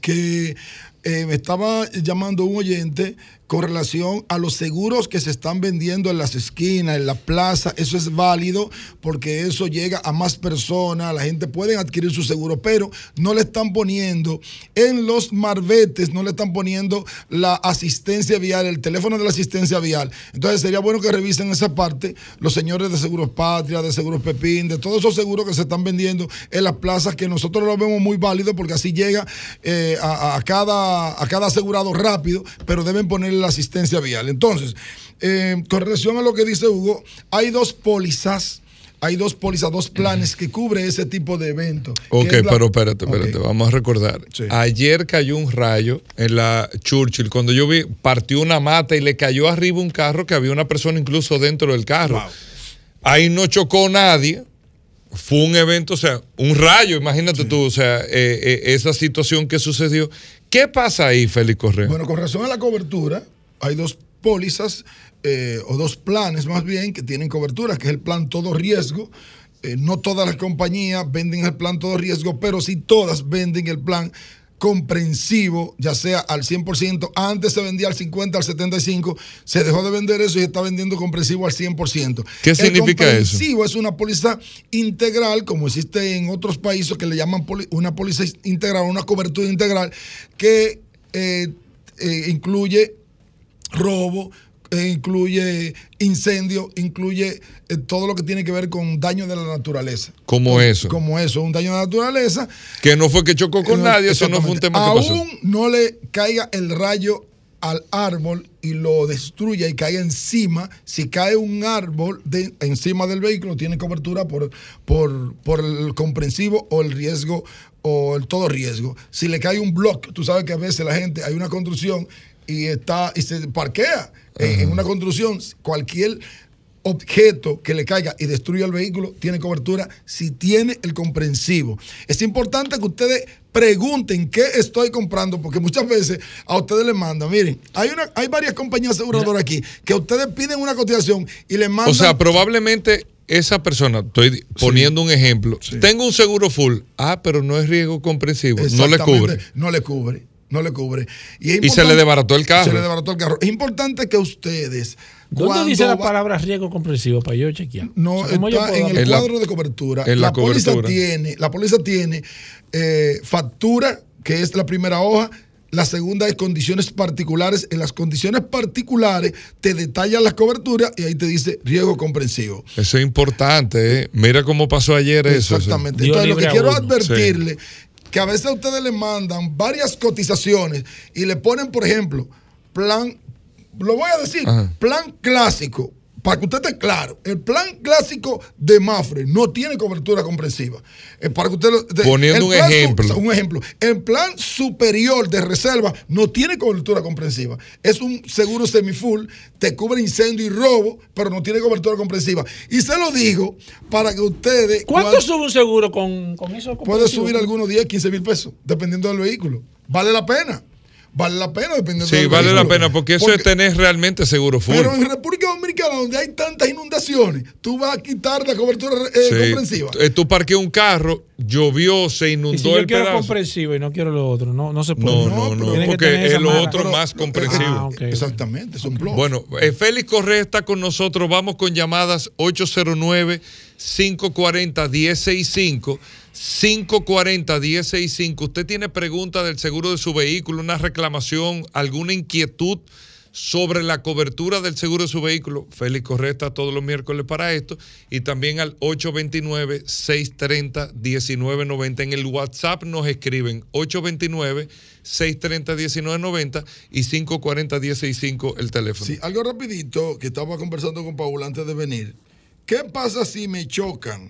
que eh, me estaba llamando un oyente con relación a los seguros que se están vendiendo en las esquinas, en la plaza. Eso es válido porque eso llega a más personas, la gente puede adquirir su seguro, pero no le están poniendo en los marbetes, no le están poniendo la asistencia vial, el teléfono de la asistencia vial. Entonces sería bueno que revisen esa parte los señores de Seguros Patria, de Seguros Pepín, de todos esos seguros que se están vendiendo en las plazas, que nosotros lo vemos muy válido porque así llega eh, a, a cada, a cada asegurado rápido, pero deben ponerle la asistencia vial. Entonces, eh, con relación a lo que dice Hugo, hay dos pólizas. Hay dos pólizas, dos planes que cubre ese tipo de eventos. Ok, la- pero espérate, espérate, vamos a recordar. Sí. Ayer cayó un rayo en la Churchill. Cuando yo vi, partió una mata y le cayó arriba un carro que había una persona incluso dentro del carro. Wow. Ahí no chocó nadie. Fue un evento, o sea, un rayo, imagínate tú, o sea, eh, eh, esa situación que sucedió. ¿Qué pasa ahí, Félix Correa? Bueno, con relación a la cobertura, hay dos pólizas eh, o dos planes más bien que tienen cobertura, que es el plan todo riesgo. Eh, no todas las compañías venden el plan todo riesgo, pero sí todas venden el plan comprensivo, ya sea al 100%. Antes se vendía al 50, al 75, se dejó de vender eso y está vendiendo comprensivo al 100%. ¿Qué El significa eso? comprensivo es una póliza integral, como existe en otros países que le llaman una póliza integral, una cobertura integral, que eh, eh, incluye robo, incluye incendio, incluye eh, todo lo que tiene que ver con daño de la naturaleza. Como eso. Como eso, un daño de la naturaleza. Que no fue que chocó con Eh, nadie, eso no fue un tema que pasó. Aún no le caiga el rayo al árbol y lo destruya y caiga encima, si cae un árbol de, encima del vehículo, tiene cobertura por, por, por el comprensivo o el riesgo o el todo riesgo. Si le cae un bloque, tú sabes que a veces la gente, hay una construcción y está y se parquea en, en una construcción, cualquier objeto que le caiga y destruya el vehículo tiene cobertura si tiene el comprensivo. Es importante que ustedes pregunten qué estoy comprando, porque muchas veces a ustedes les mandan, miren, hay una, hay varias compañías aseguradoras aquí que ustedes piden una cotización y les mandan. O sea, probablemente esa persona, estoy poniendo un ejemplo, tengo un seguro full, ah, pero no es riesgo comprensivo, no le cubre. No le cubre, no le cubre. Y, se le desbarató el carro. Se le desbarató el carro. Es importante que ustedes. ¿Dónde cuando dice la va- palabra riesgo comprensivo para yo chequear? No, O sea, ¿cómo yo está en el la- cuadro de cobertura. en la póliza cobertura. tiene, la póliza tiene eh, factura, que es la primera hoja. La segunda es condiciones particulares. En las condiciones particulares te detallan las coberturas y ahí te dice riesgo comprensivo. Eso es importante, ¿eh? Mira cómo pasó ayer eso. Exactamente. Entonces, lo que quiero advertirle, que a veces a ustedes le mandan varias cotizaciones y le ponen, por ejemplo, plan, lo voy a decir, Ajá. plan clásico. Para que usted esté claro, el plan clásico de Mafre no tiene cobertura comprensiva. Eh, para que usted lo- de- Poniendo el un su- ejemplo. un ejemplo. El plan superior de reserva no tiene cobertura comprensiva. Es un seguro semifull, te cubre incendio y robo, pero no tiene cobertura comprensiva. Y se lo digo para que ustedes. ¿Cuánto cuando- sube un seguro con, con eso? Puede subir algunos 10, 15 mil pesos, dependiendo del vehículo. Vale la pena. Vale la pena dependiendo Sí, del vale la vehículo. pena, porque eso es tener realmente seguro full. Pero en República Dominicana, donde hay tantas inundaciones, tú vas a quitar la cobertura eh, Sí. comprensiva. Eh, Tú parqueas un carro, llovió, se inundó Y si yo el quiero pedazo. comprensivo y no quiero lo otro, no, no se puede. No, no, no, que porque es lo mala. otro Pero- más comprensivo. Ah, ok. Exactamente, son blogs. Bueno, eh, Félix Correa está con nosotros. Vamos con llamadas 809-540-1065. 540-1065. Usted tiene preguntas del seguro de su vehículo, una reclamación, alguna inquietud sobre la cobertura del seguro de su vehículo. Félix Correa todos los miércoles para esto. Y también al 829-630-1990. En el WhatsApp nos escriben 829-630-1990 y 540-1065 el teléfono. Sí, algo rapidito que estaba conversando con Paula antes de venir. ¿Qué pasa si me chocan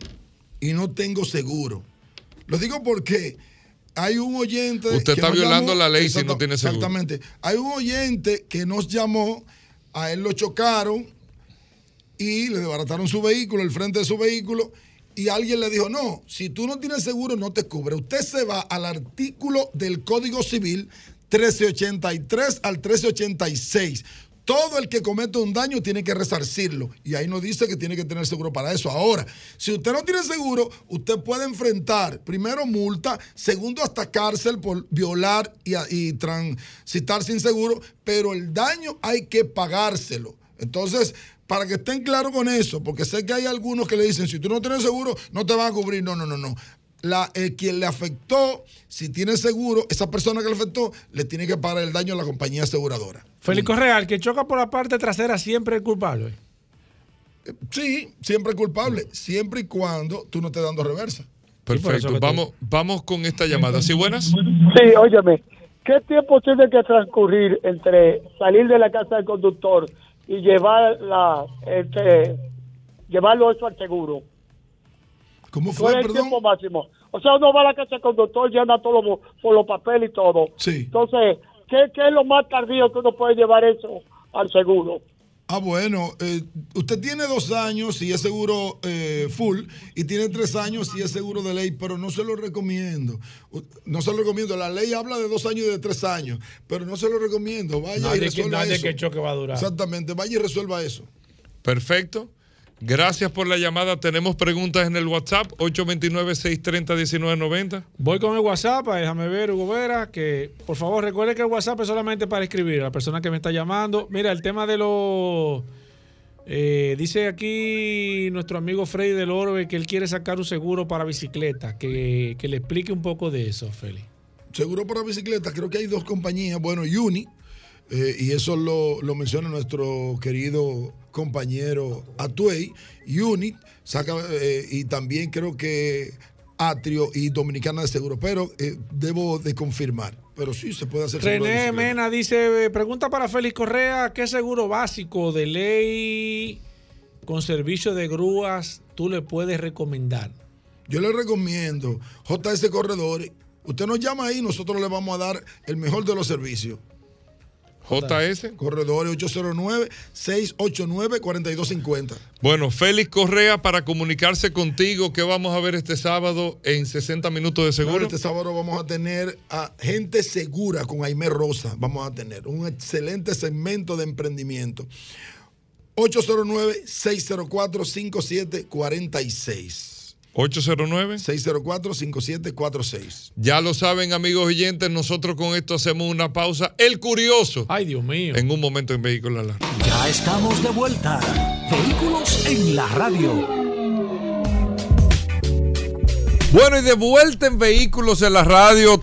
y no tengo seguro? Lo digo porque hay un oyente. Usted que está violando llamó- la ley si no tiene seguro. Exactamente. Hay un oyente que nos llamó, a él lo chocaron y le desbarataron su vehículo, el frente de su vehículo, y alguien le dijo, no, si tú no tienes seguro no te cubre. Usted se va al artículo del Código Civil 1383 al 1386. Todo el que comete un daño tiene que resarcirlo. Y ahí nos dice que tiene que tener seguro para eso. Ahora, si usted no tiene seguro, usted puede enfrentar, primero, multa, segundo, hasta cárcel por violar y, y transitar sin seguro, pero el daño hay que pagárselo. Entonces, para que estén claros con eso, porque sé que hay algunos que le dicen, si tú no tienes seguro, no te van a cubrir. No, no, no, no. La, el quien le afectó, si tiene seguro, esa persona que le afectó, le tiene que pagar el daño a la compañía aseguradora. Félix Correa, el que choca por la parte trasera siempre es culpable. Sí, siempre es culpable, siempre y cuando tú no estés dando reversa. Perfecto. Vamos, vamos con esta llamada. ¿Sí, buenas? Sí, óyeme, ¿qué tiempo tiene que transcurrir entre salir de la casa del conductor y llevar la, este, llevarlo eso al seguro? ¿Cómo ¿Cuál es el tiempo máximo? O sea, uno va a la casa del conductor, llena todo lo- por los papeles y todo. Sí. Entonces, ¿qué, ¿qué es lo más tardío que uno puede llevar eso al seguro? Ah, bueno, eh, usted tiene dos años si es seguro eh, full y tiene tres años si es seguro de ley, pero no se lo recomiendo. No se lo recomiendo. La ley habla de dos años y de tres años, pero no se lo recomiendo. Vaya y Nadie, que, resuelva nadie eso. que choque va a durar. Exactamente, vaya y resuelva eso. Perfecto. Gracias por la llamada. Tenemos preguntas en el WhatsApp 829-630-1990. Voy con el WhatsApp, déjame ver, Hugo Vera, que por favor recuerde que el WhatsApp es solamente para escribir a la persona que me está llamando. Mira, el tema de los... eh, dice aquí nuestro amigo Freddy del Orbe que él quiere sacar un seguro para bicicleta, que, que le explique un poco de eso, Félix. Seguro para bicicletas, creo que hay dos compañías. Bueno, Uni, eh, y eso lo, lo menciona nuestro querido compañero Atuey. Unit, saca, eh, y también creo que Atrio y Dominicana de Seguro, pero eh, debo de confirmar. Pero sí se puede hacer René. Mena dice, pregunta para Félix Correa, ¿qué seguro básico de ley con servicio de grúas tú le puedes recomendar? Yo le recomiendo JS Corredores. Usted nos llama ahí, nosotros le vamos a dar el mejor de los servicios. JS. Corredores 809-689-4250. Bueno, Félix Correa para comunicarse contigo, ¿qué vamos a ver este sábado en 60 minutos de seguro? Este sábado vamos a tener a Gente Segura con Aimé Rosa. Vamos a tener un excelente segmento de emprendimiento. 809-604-5746. 809-604-5746. Ya lo saben, amigos oyentes, nosotros con esto hacemos una pausa. El curioso. Ay, Dios mío. En un momento en Vehículos en la Radio. Ya estamos de vuelta. Vehículos en la Radio. Bueno, y de vuelta en Vehículos en la Radio.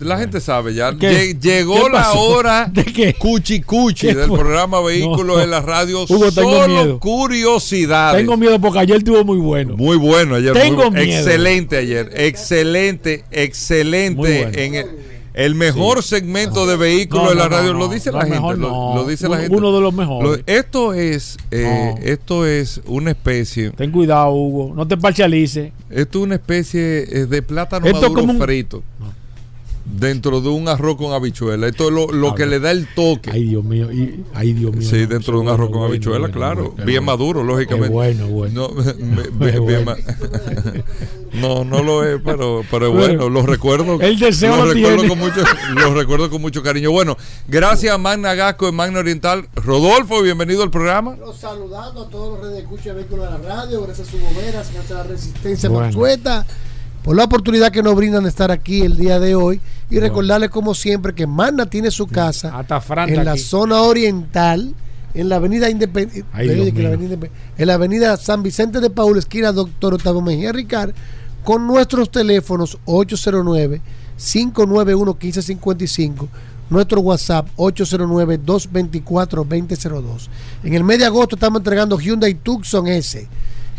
La gente sabe ya. Llegó ¿Qué la hora ¿De qué? cuchi cuchi ¿Qué del programa Vehículos No. en la Radio. Hugo, tengo Solo miedo. curiosidades. Tengo miedo porque ayer estuvo muy bueno. Muy bueno ayer. Tengo muy- miedo. Excelente ayer. Excelente, excelente. Bueno. En el, el mejor segmento de vehículos No, de la radio. lo dice la gente. mejor lo, dice Uno- la gente. uno de los mejores. Lo- esto es, eh, esto es una especie. Ten cuidado, Hugo. No te parcialices. Esto es una especie eh, de plátano Esto es maduro como un- frito. Dentro de un arroz con habichuela. Esto es lo, lo que le da el toque. Ay, Dios mío. y- ay, Dios mío. Sí, no. dentro de un Bueno, arroz con bueno, habichuela, bueno, claro. bueno, bien bueno. maduro, lógicamente. Bueno, bueno. No, me- me- Qué bien bueno. ma- no, no lo es, pero, pero Bueno, bueno. Lo recuerdo. el deseo lo lo recuerdo tiene. con mucho, lo recuerdo con mucho cariño. Bueno, gracias a Magna Gasco en Magna Oriental. Rodolfo, bienvenido al programa. Los saludando a todos los redes de escucha de vehículos de la radio, gracias a su goberas, gracias a la resistencia Bueno. Por la oportunidad que nos brindan de estar aquí el día de hoy y recordarles como siempre que Magna tiene su casa en la aquí. zona oriental, en la avenida Dios mío. en la avenida San Vicente de Paul, esquina Doctor Octavio Mejía Ricard, con nuestros teléfonos 809 591 1555 nuestro WhatsApp 809-224-2002. En el mes de agosto estamos entregando Hyundai Tucson S,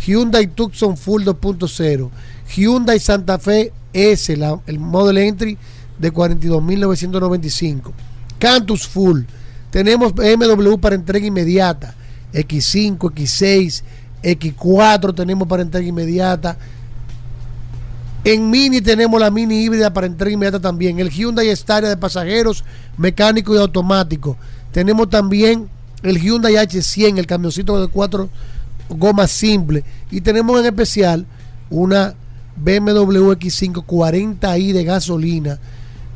Hyundai Tucson Full 2.0, Hyundai Santa Fe S, la- el Model Entry de 42.995, Cantus Full. Tenemos BMW para entrega inmediata, X5, X6, X4 tenemos para entrega inmediata. En Mini tenemos la Mini híbrida para entrega inmediata también. El Hyundai Staria de pasajeros, mecánico y automático. Tenemos también el Hyundai H100, el camioncito de cuatro gomas simple. Y tenemos en especial una BMW X5 40i de gasolina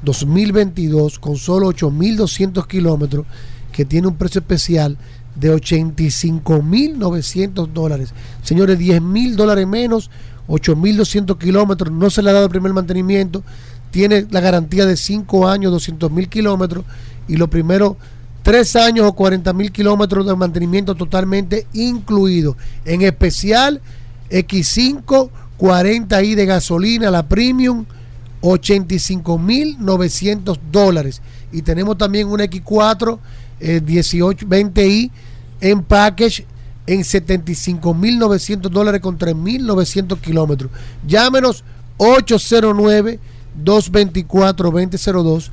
2022 con solo 8.200 kilómetros que tiene un precio especial de 85.900 dólares. Señores, 10.000 dólares menos, 8.200 kilómetros, no se le ha dado el primer mantenimiento, tiene la garantía de 5 años, 200.000 kilómetros y los primeros 3 años o 40.000 kilómetros de mantenimiento totalmente incluido. En especial, X5 40i de gasolina, la premium, 85.900 dólares. Y tenemos también una X4 eh, 1820i en package en 75.900 dólares con 3.900 kilómetros. Llámenos 809-224-2002.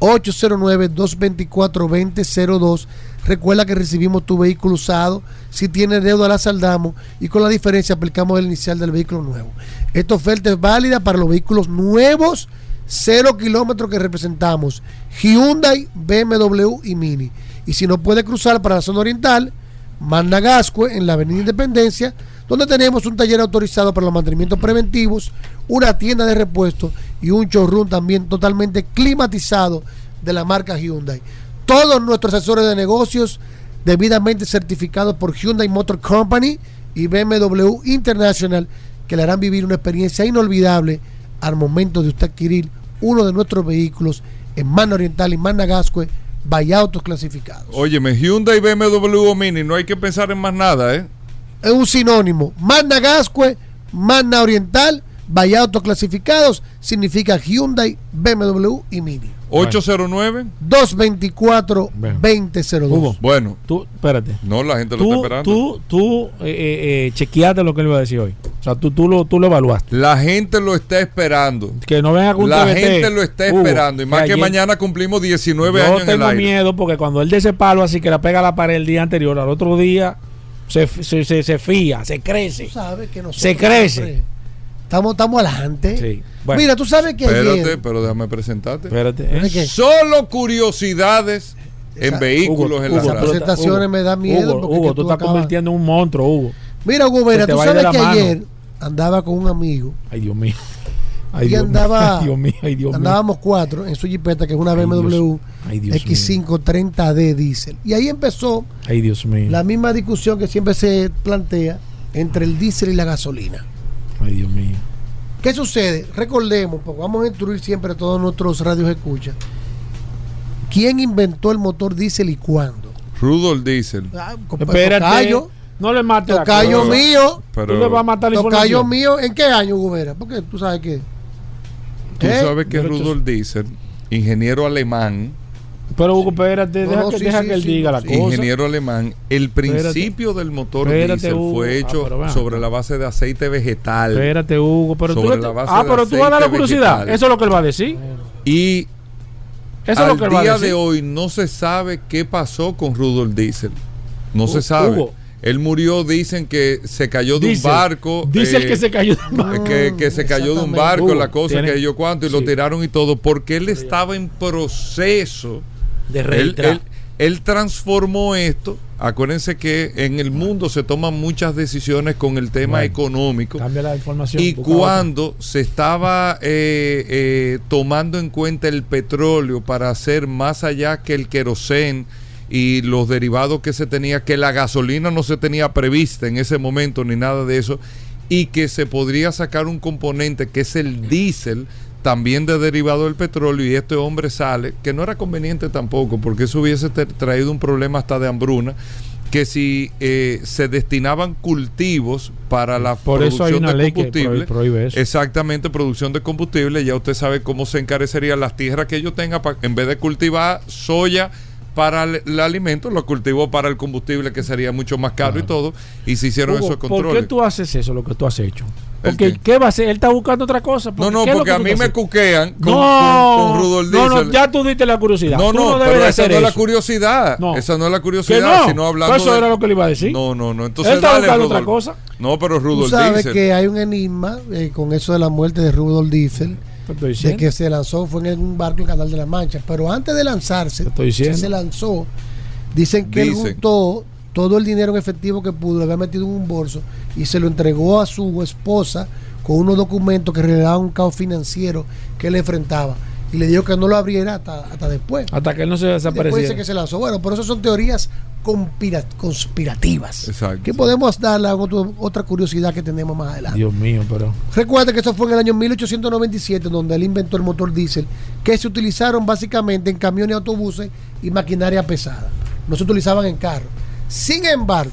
809-224-2002. Recuerda que recibimos tu vehículo usado. Si tiene deuda, la saldamos. Y con la diferencia aplicamos el inicial del vehículo nuevo. Esta oferta es válida para los vehículos nuevos, cero kilómetros que representamos. Hyundai, BMW y Mini. Y si no puede cruzar para la zona oriental, Magna Gascue en la Avenida Independencia, donde tenemos un taller autorizado para los mantenimientos preventivos, una tienda de repuestos y un showroom también totalmente climatizado de la marca Hyundai. Todos nuestros asesores de negocios debidamente certificados por Hyundai Motor Company y BMW International que le harán vivir una experiencia inolvidable al momento de usted adquirir uno de nuestros vehículos en Magna Oriental y Magna Gascue, vaya autos clasificados. Óyeme, Hyundai, BMW Mini, no hay que pensar en más nada, ¿eh? es un sinónimo. Magna Gascue, Magna Oriental, vaya autos clasificados, significa Hyundai, BMW y Mini. 809 224-2002. Hugo, Bueno, tú, espérate. no, la gente lo está esperando. tú, tú eh, eh, eh, chequeaste lo que él iba a decir hoy. O sea, tú, tú, lo, tú lo evaluaste. La gente lo está esperando. Que no venga con La gente lo está Hugo, esperando. Y más que ayer- mañana cumplimos 19 Yo años en el tengo aire. miedo porque cuando él de ese palo así que la pega a la pared el día anterior, al otro día se, se, se, se fía, se crece. Tú sabes que nosotros Se crece. Estamos, estamos adelante. Sí. Bueno, Mira, tú sabes que Espérate, ayer. pero déjame presentarte. espérate. ¿eh? ¿Es que? Solo curiosidades en Esa- vehículos Hugo, en la Hugo, radio. tú- presentaciones me da miedo Hugo, porque Hugo, tú tú estás acabas- convirtiendo en un monstruo, Hugo. Mira, Hugo te tú sabes que mano. ayer andaba con un amigo Ay, Dios mío. Ay, y Dios mío. andaba, Ay, Dios mío, ay, Dios mío. andábamos cuatro en su jipeta, que es una Ay, BMW Dios- ay, Dios X530D diésel. Y ahí empezó Ay, Dios mío. la misma discusión que siempre se plantea entre el diésel y la gasolina. Ay, Dios mío. ¿Qué sucede? Recordemos, porque vamos a instruir siempre a todos nuestros radios escucha. ¿Quién inventó el motor diésel y cuándo? Rudolf Diesel. Ah, Espérate. Tocayo, No le mates la tocayo cosa. mío, Pero Tú le vas a matar la tocayo mío, ¿en qué año, Hugo Vera? Porque tú sabes que tú ¿Eh? sabes que Rudolf Diesel, ingeniero alemán, Pero Hugo, espérate, No, deja, no, que, sí, deja sí, que él sí, diga la sí. cosa. ingeniero alemán, el principio del motor Espérate, diésel Hugo. fue Ah, hecho sobre la base de aceite vegetal. Espérate, Hugo. Pero tú Sobre la base ah, de pero tú vas a dar la curiosidad. vegetal. Eso es lo que él va a decir. Y Eso es lo que él va a día decir. de hoy no se sabe qué pasó con Rudolf Diesel. No se sabe. Hugo. Él murió, dicen que se cayó de un barco. Dice el eh, que se cayó de un barco. que, que se cayó de un barco, Hugo, la cosa, tiene- que yo cuánto, y lo tiraron y todo, porque él estaba en proceso. De Él, reitrar. él- él transformó esto. Acuérdense que en el mundo se toman muchas decisiones con el tema Bueno, económico. Cambia la información. Y otra. cuando se estaba eh, eh, tomando en cuenta el petróleo para hacer más allá que el querosén y los derivados que se tenía, que la gasolina no se tenía prevista en ese momento ni nada de eso, y que se podría sacar un componente que es el diésel, también de derivado del petróleo, y este hombre sale, que no era conveniente tampoco, porque eso hubiese traído un problema hasta de hambruna, que si eh, se destinaban cultivos para la Por eso hay producción una de ley que combustible, prohí- prohíbe eso. Exactamente, producción de combustible. Ya usted sabe cómo se encarecería las tierras que ellos tengan. en vez de cultivar soya para el, el alimento, lo cultivó para el combustible, que sería mucho más caro y todo. Y se hicieron Hugo, esos ¿Por controles. qué tú haces eso, lo que tú has hecho? ¿El Porque, qué? ¿qué? va a hacer? Él está buscando otra cosa. No, no, ¿qué es lo porque que a tú mí me cuquean con, no, con, con Rudolf no, no, Diesel. ya tú diste la curiosidad. No, Tú no, debes pero de esa hacer no es la eso. curiosidad. No. Esa no es la curiosidad, no, sino hablando. eso de- era lo que le iba a decir. No, no, no. Entonces, Él está dale, buscando otra cosa. No, pero tú Rudolf sabes Diesel. que hay un enigma eh, con eso de la muerte de Rudolf Diesel. De diciendo. que se lanzó fue en un barco en el Canal de la Mancha. Pero antes de lanzarse, Te estoy diciendo. se lanzó. Dicen que él Dicen. juntó todo el dinero en efectivo que pudo, lo había metido en un bolso y se lo entregó a su esposa con unos documentos que revelaban un caos financiero que él enfrentaba. Y le dijo que no lo abriera hasta, hasta después. Hasta que él no se Y Después dice desapareciera. que se lanzó. Bueno, pero eso son teorías conspira- conspirativas. Exacto. Que podemos darle a otro- otra curiosidad que tenemos más adelante. Dios mío, pero. Recuerda que eso fue en el año 1897 donde él inventó el motor diésel que se utilizaron básicamente en camiones, autobuses y maquinaria pesada. No se utilizaban en carros. Sin embargo,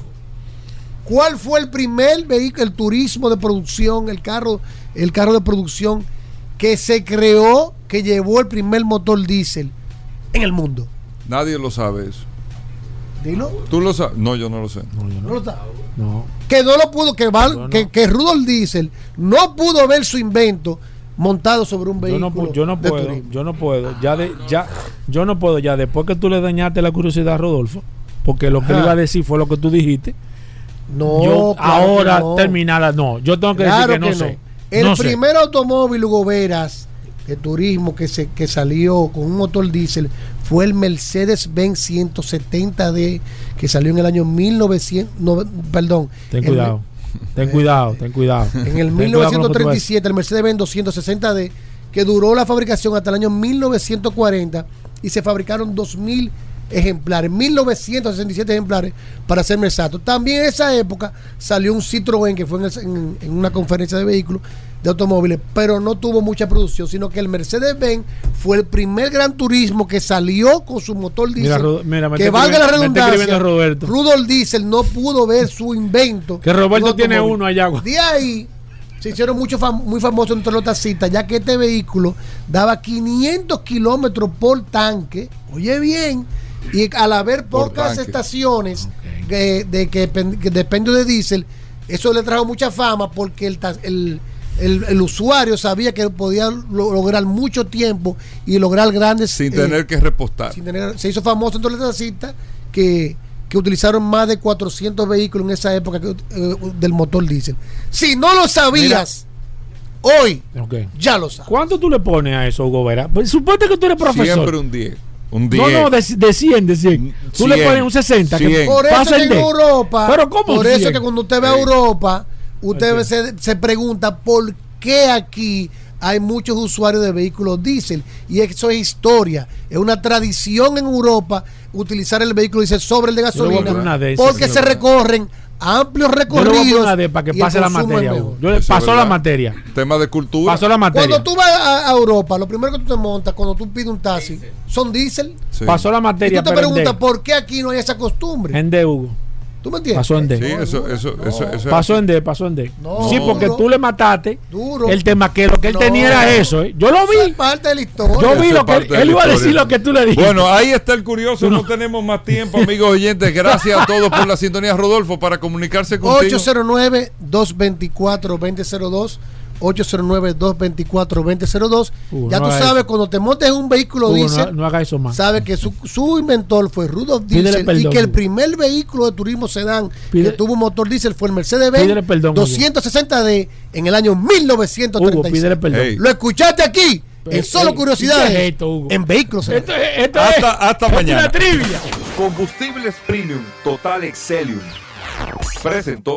¿cuál fue el primer vehículo, el turismo de producción, el carro, el carro de producción que se creó, que llevó el primer motor diésel en el mundo? Nadie lo sabe eso. Dilo. ¿Tú lo sabes? No, yo no lo sé. No, yo No no. lo sa- No. que no lo pudo, que, Val- no. que, que Rudolf Diesel no pudo ver su invento montado sobre un Yo vehículo. no, yo no puedo, yo no puedo, ya de, ya, yo no puedo ya después que tú le dañaste la curiosidad a Rodolfo, porque lo que le iba a decir fue lo que tú dijiste. No, yo claro ahora no. terminarla, no, yo tengo que Claro decir que no que sé. El No sé. primer automóvil, Hugo Veras, de turismo que, se, que salió con un motor diésel fue el Mercedes-Benz 170D que salió en el año 1900, no, perdón, Ten en- cuidado, ten cuidado, ten cuidado. En el Ten cuidado con lo que tú vas a decir. 1937, el Mercedes-Benz 260D, que duró la fabricación hasta el año 1940 y se fabricaron 2.000 ejemplares, 1.967 ejemplares para ser exacto. También en esa época salió un Citroën que fue en, el- en- en una conferencia de vehículos de automóviles, pero no tuvo mucha producción, sino que el Mercedes-Benz fue el primer gran turismo que salió con su motor diésel. Que valga la redundancia, Roberto. Rudolf Diesel no pudo ver su invento. Que Roberto tiene uno allá. De ahí se hicieron mucho fam- muy famosos entre los taxistas, ya que este vehículo daba 500 kilómetros por tanque. Oye bien, y al haber pocas estaciones que, de que, que dependen de diésel, eso le trajo mucha fama porque el, ta- el, el- el usuario sabía que podía lo- lograr mucho tiempo y lograr grandes... Sin eh, tener que repostar. sin tener- se hizo famoso entre los taxistas que, que utilizaron más de 400 vehículos en esa época que, eh, del motor diésel. Si no lo sabías, hoy ya lo sabes. ¿Cuánto tú le pones a eso, Hugo Vera? Pues, suponte que tú eres profesor. Siempre un 10. Un 10. No, no, de, de 100, de 100. Tú le 100, pones un 60. Que 100. Por eso que en. Europa, Pero ¿cómo por eso 100? que cuando usted ve a Europa, usted se, se pregunta por qué aquí hay muchos usuarios de vehículos diésel. Y eso es historia. Es una tradición en Europa utilizar el vehículo diésel sobre el de gasolina. porque se recorren amplios Yo le voy a recorridos. para que y pase la materia. Yo le pasó la materia. Tema de cultura. Pasó la materia. Cuando tú vas a, a Europa, lo primero que tú te montas cuando tú pides un taxi son diésel. Sí. Pasó la Y materia. tú te preguntas por qué aquí no hay esa costumbre. En D, Hugo. ¿Tú me entiendes? Pasó en D. Sí, eso, eso, eso, eso- Pasó en D, pasó en D. No, sí, porque duro. tú le mataste Duro. el tema que lo que él No. tenía era eso. ¿eh? Yo lo es vi. parte de la historia. Yo vi Eso lo que él, él iba a decir lo que tú le dijiste. Bueno, ahí está el curioso. No tenemos más tiempo, amigos oyentes. Gracias a todos por la sintonía, Rodolfo, para comunicarse contigo. 809-224-2002. 809-224-2002. Hugo, ya no tú sabes, eso. cuando te montes en un vehículo Hugo, diésel, no, no haga eso más. sabe que su, su inventor fue Rudolf Diesel y que el primer vehículo de turismo sedán Pide- que tuvo motor diésel fue el Mercedes-Benz perdón, Hugo. 260D en el año 1936. Hugo. Lo escuchaste aquí en Solo ey, Curiosidades ¿qué es esto, Hugo? en Vehículos. Esto, es- esto Hasta- es, hasta es mañana. una trivia. Combustibles Premium Total Excelium. Presentó.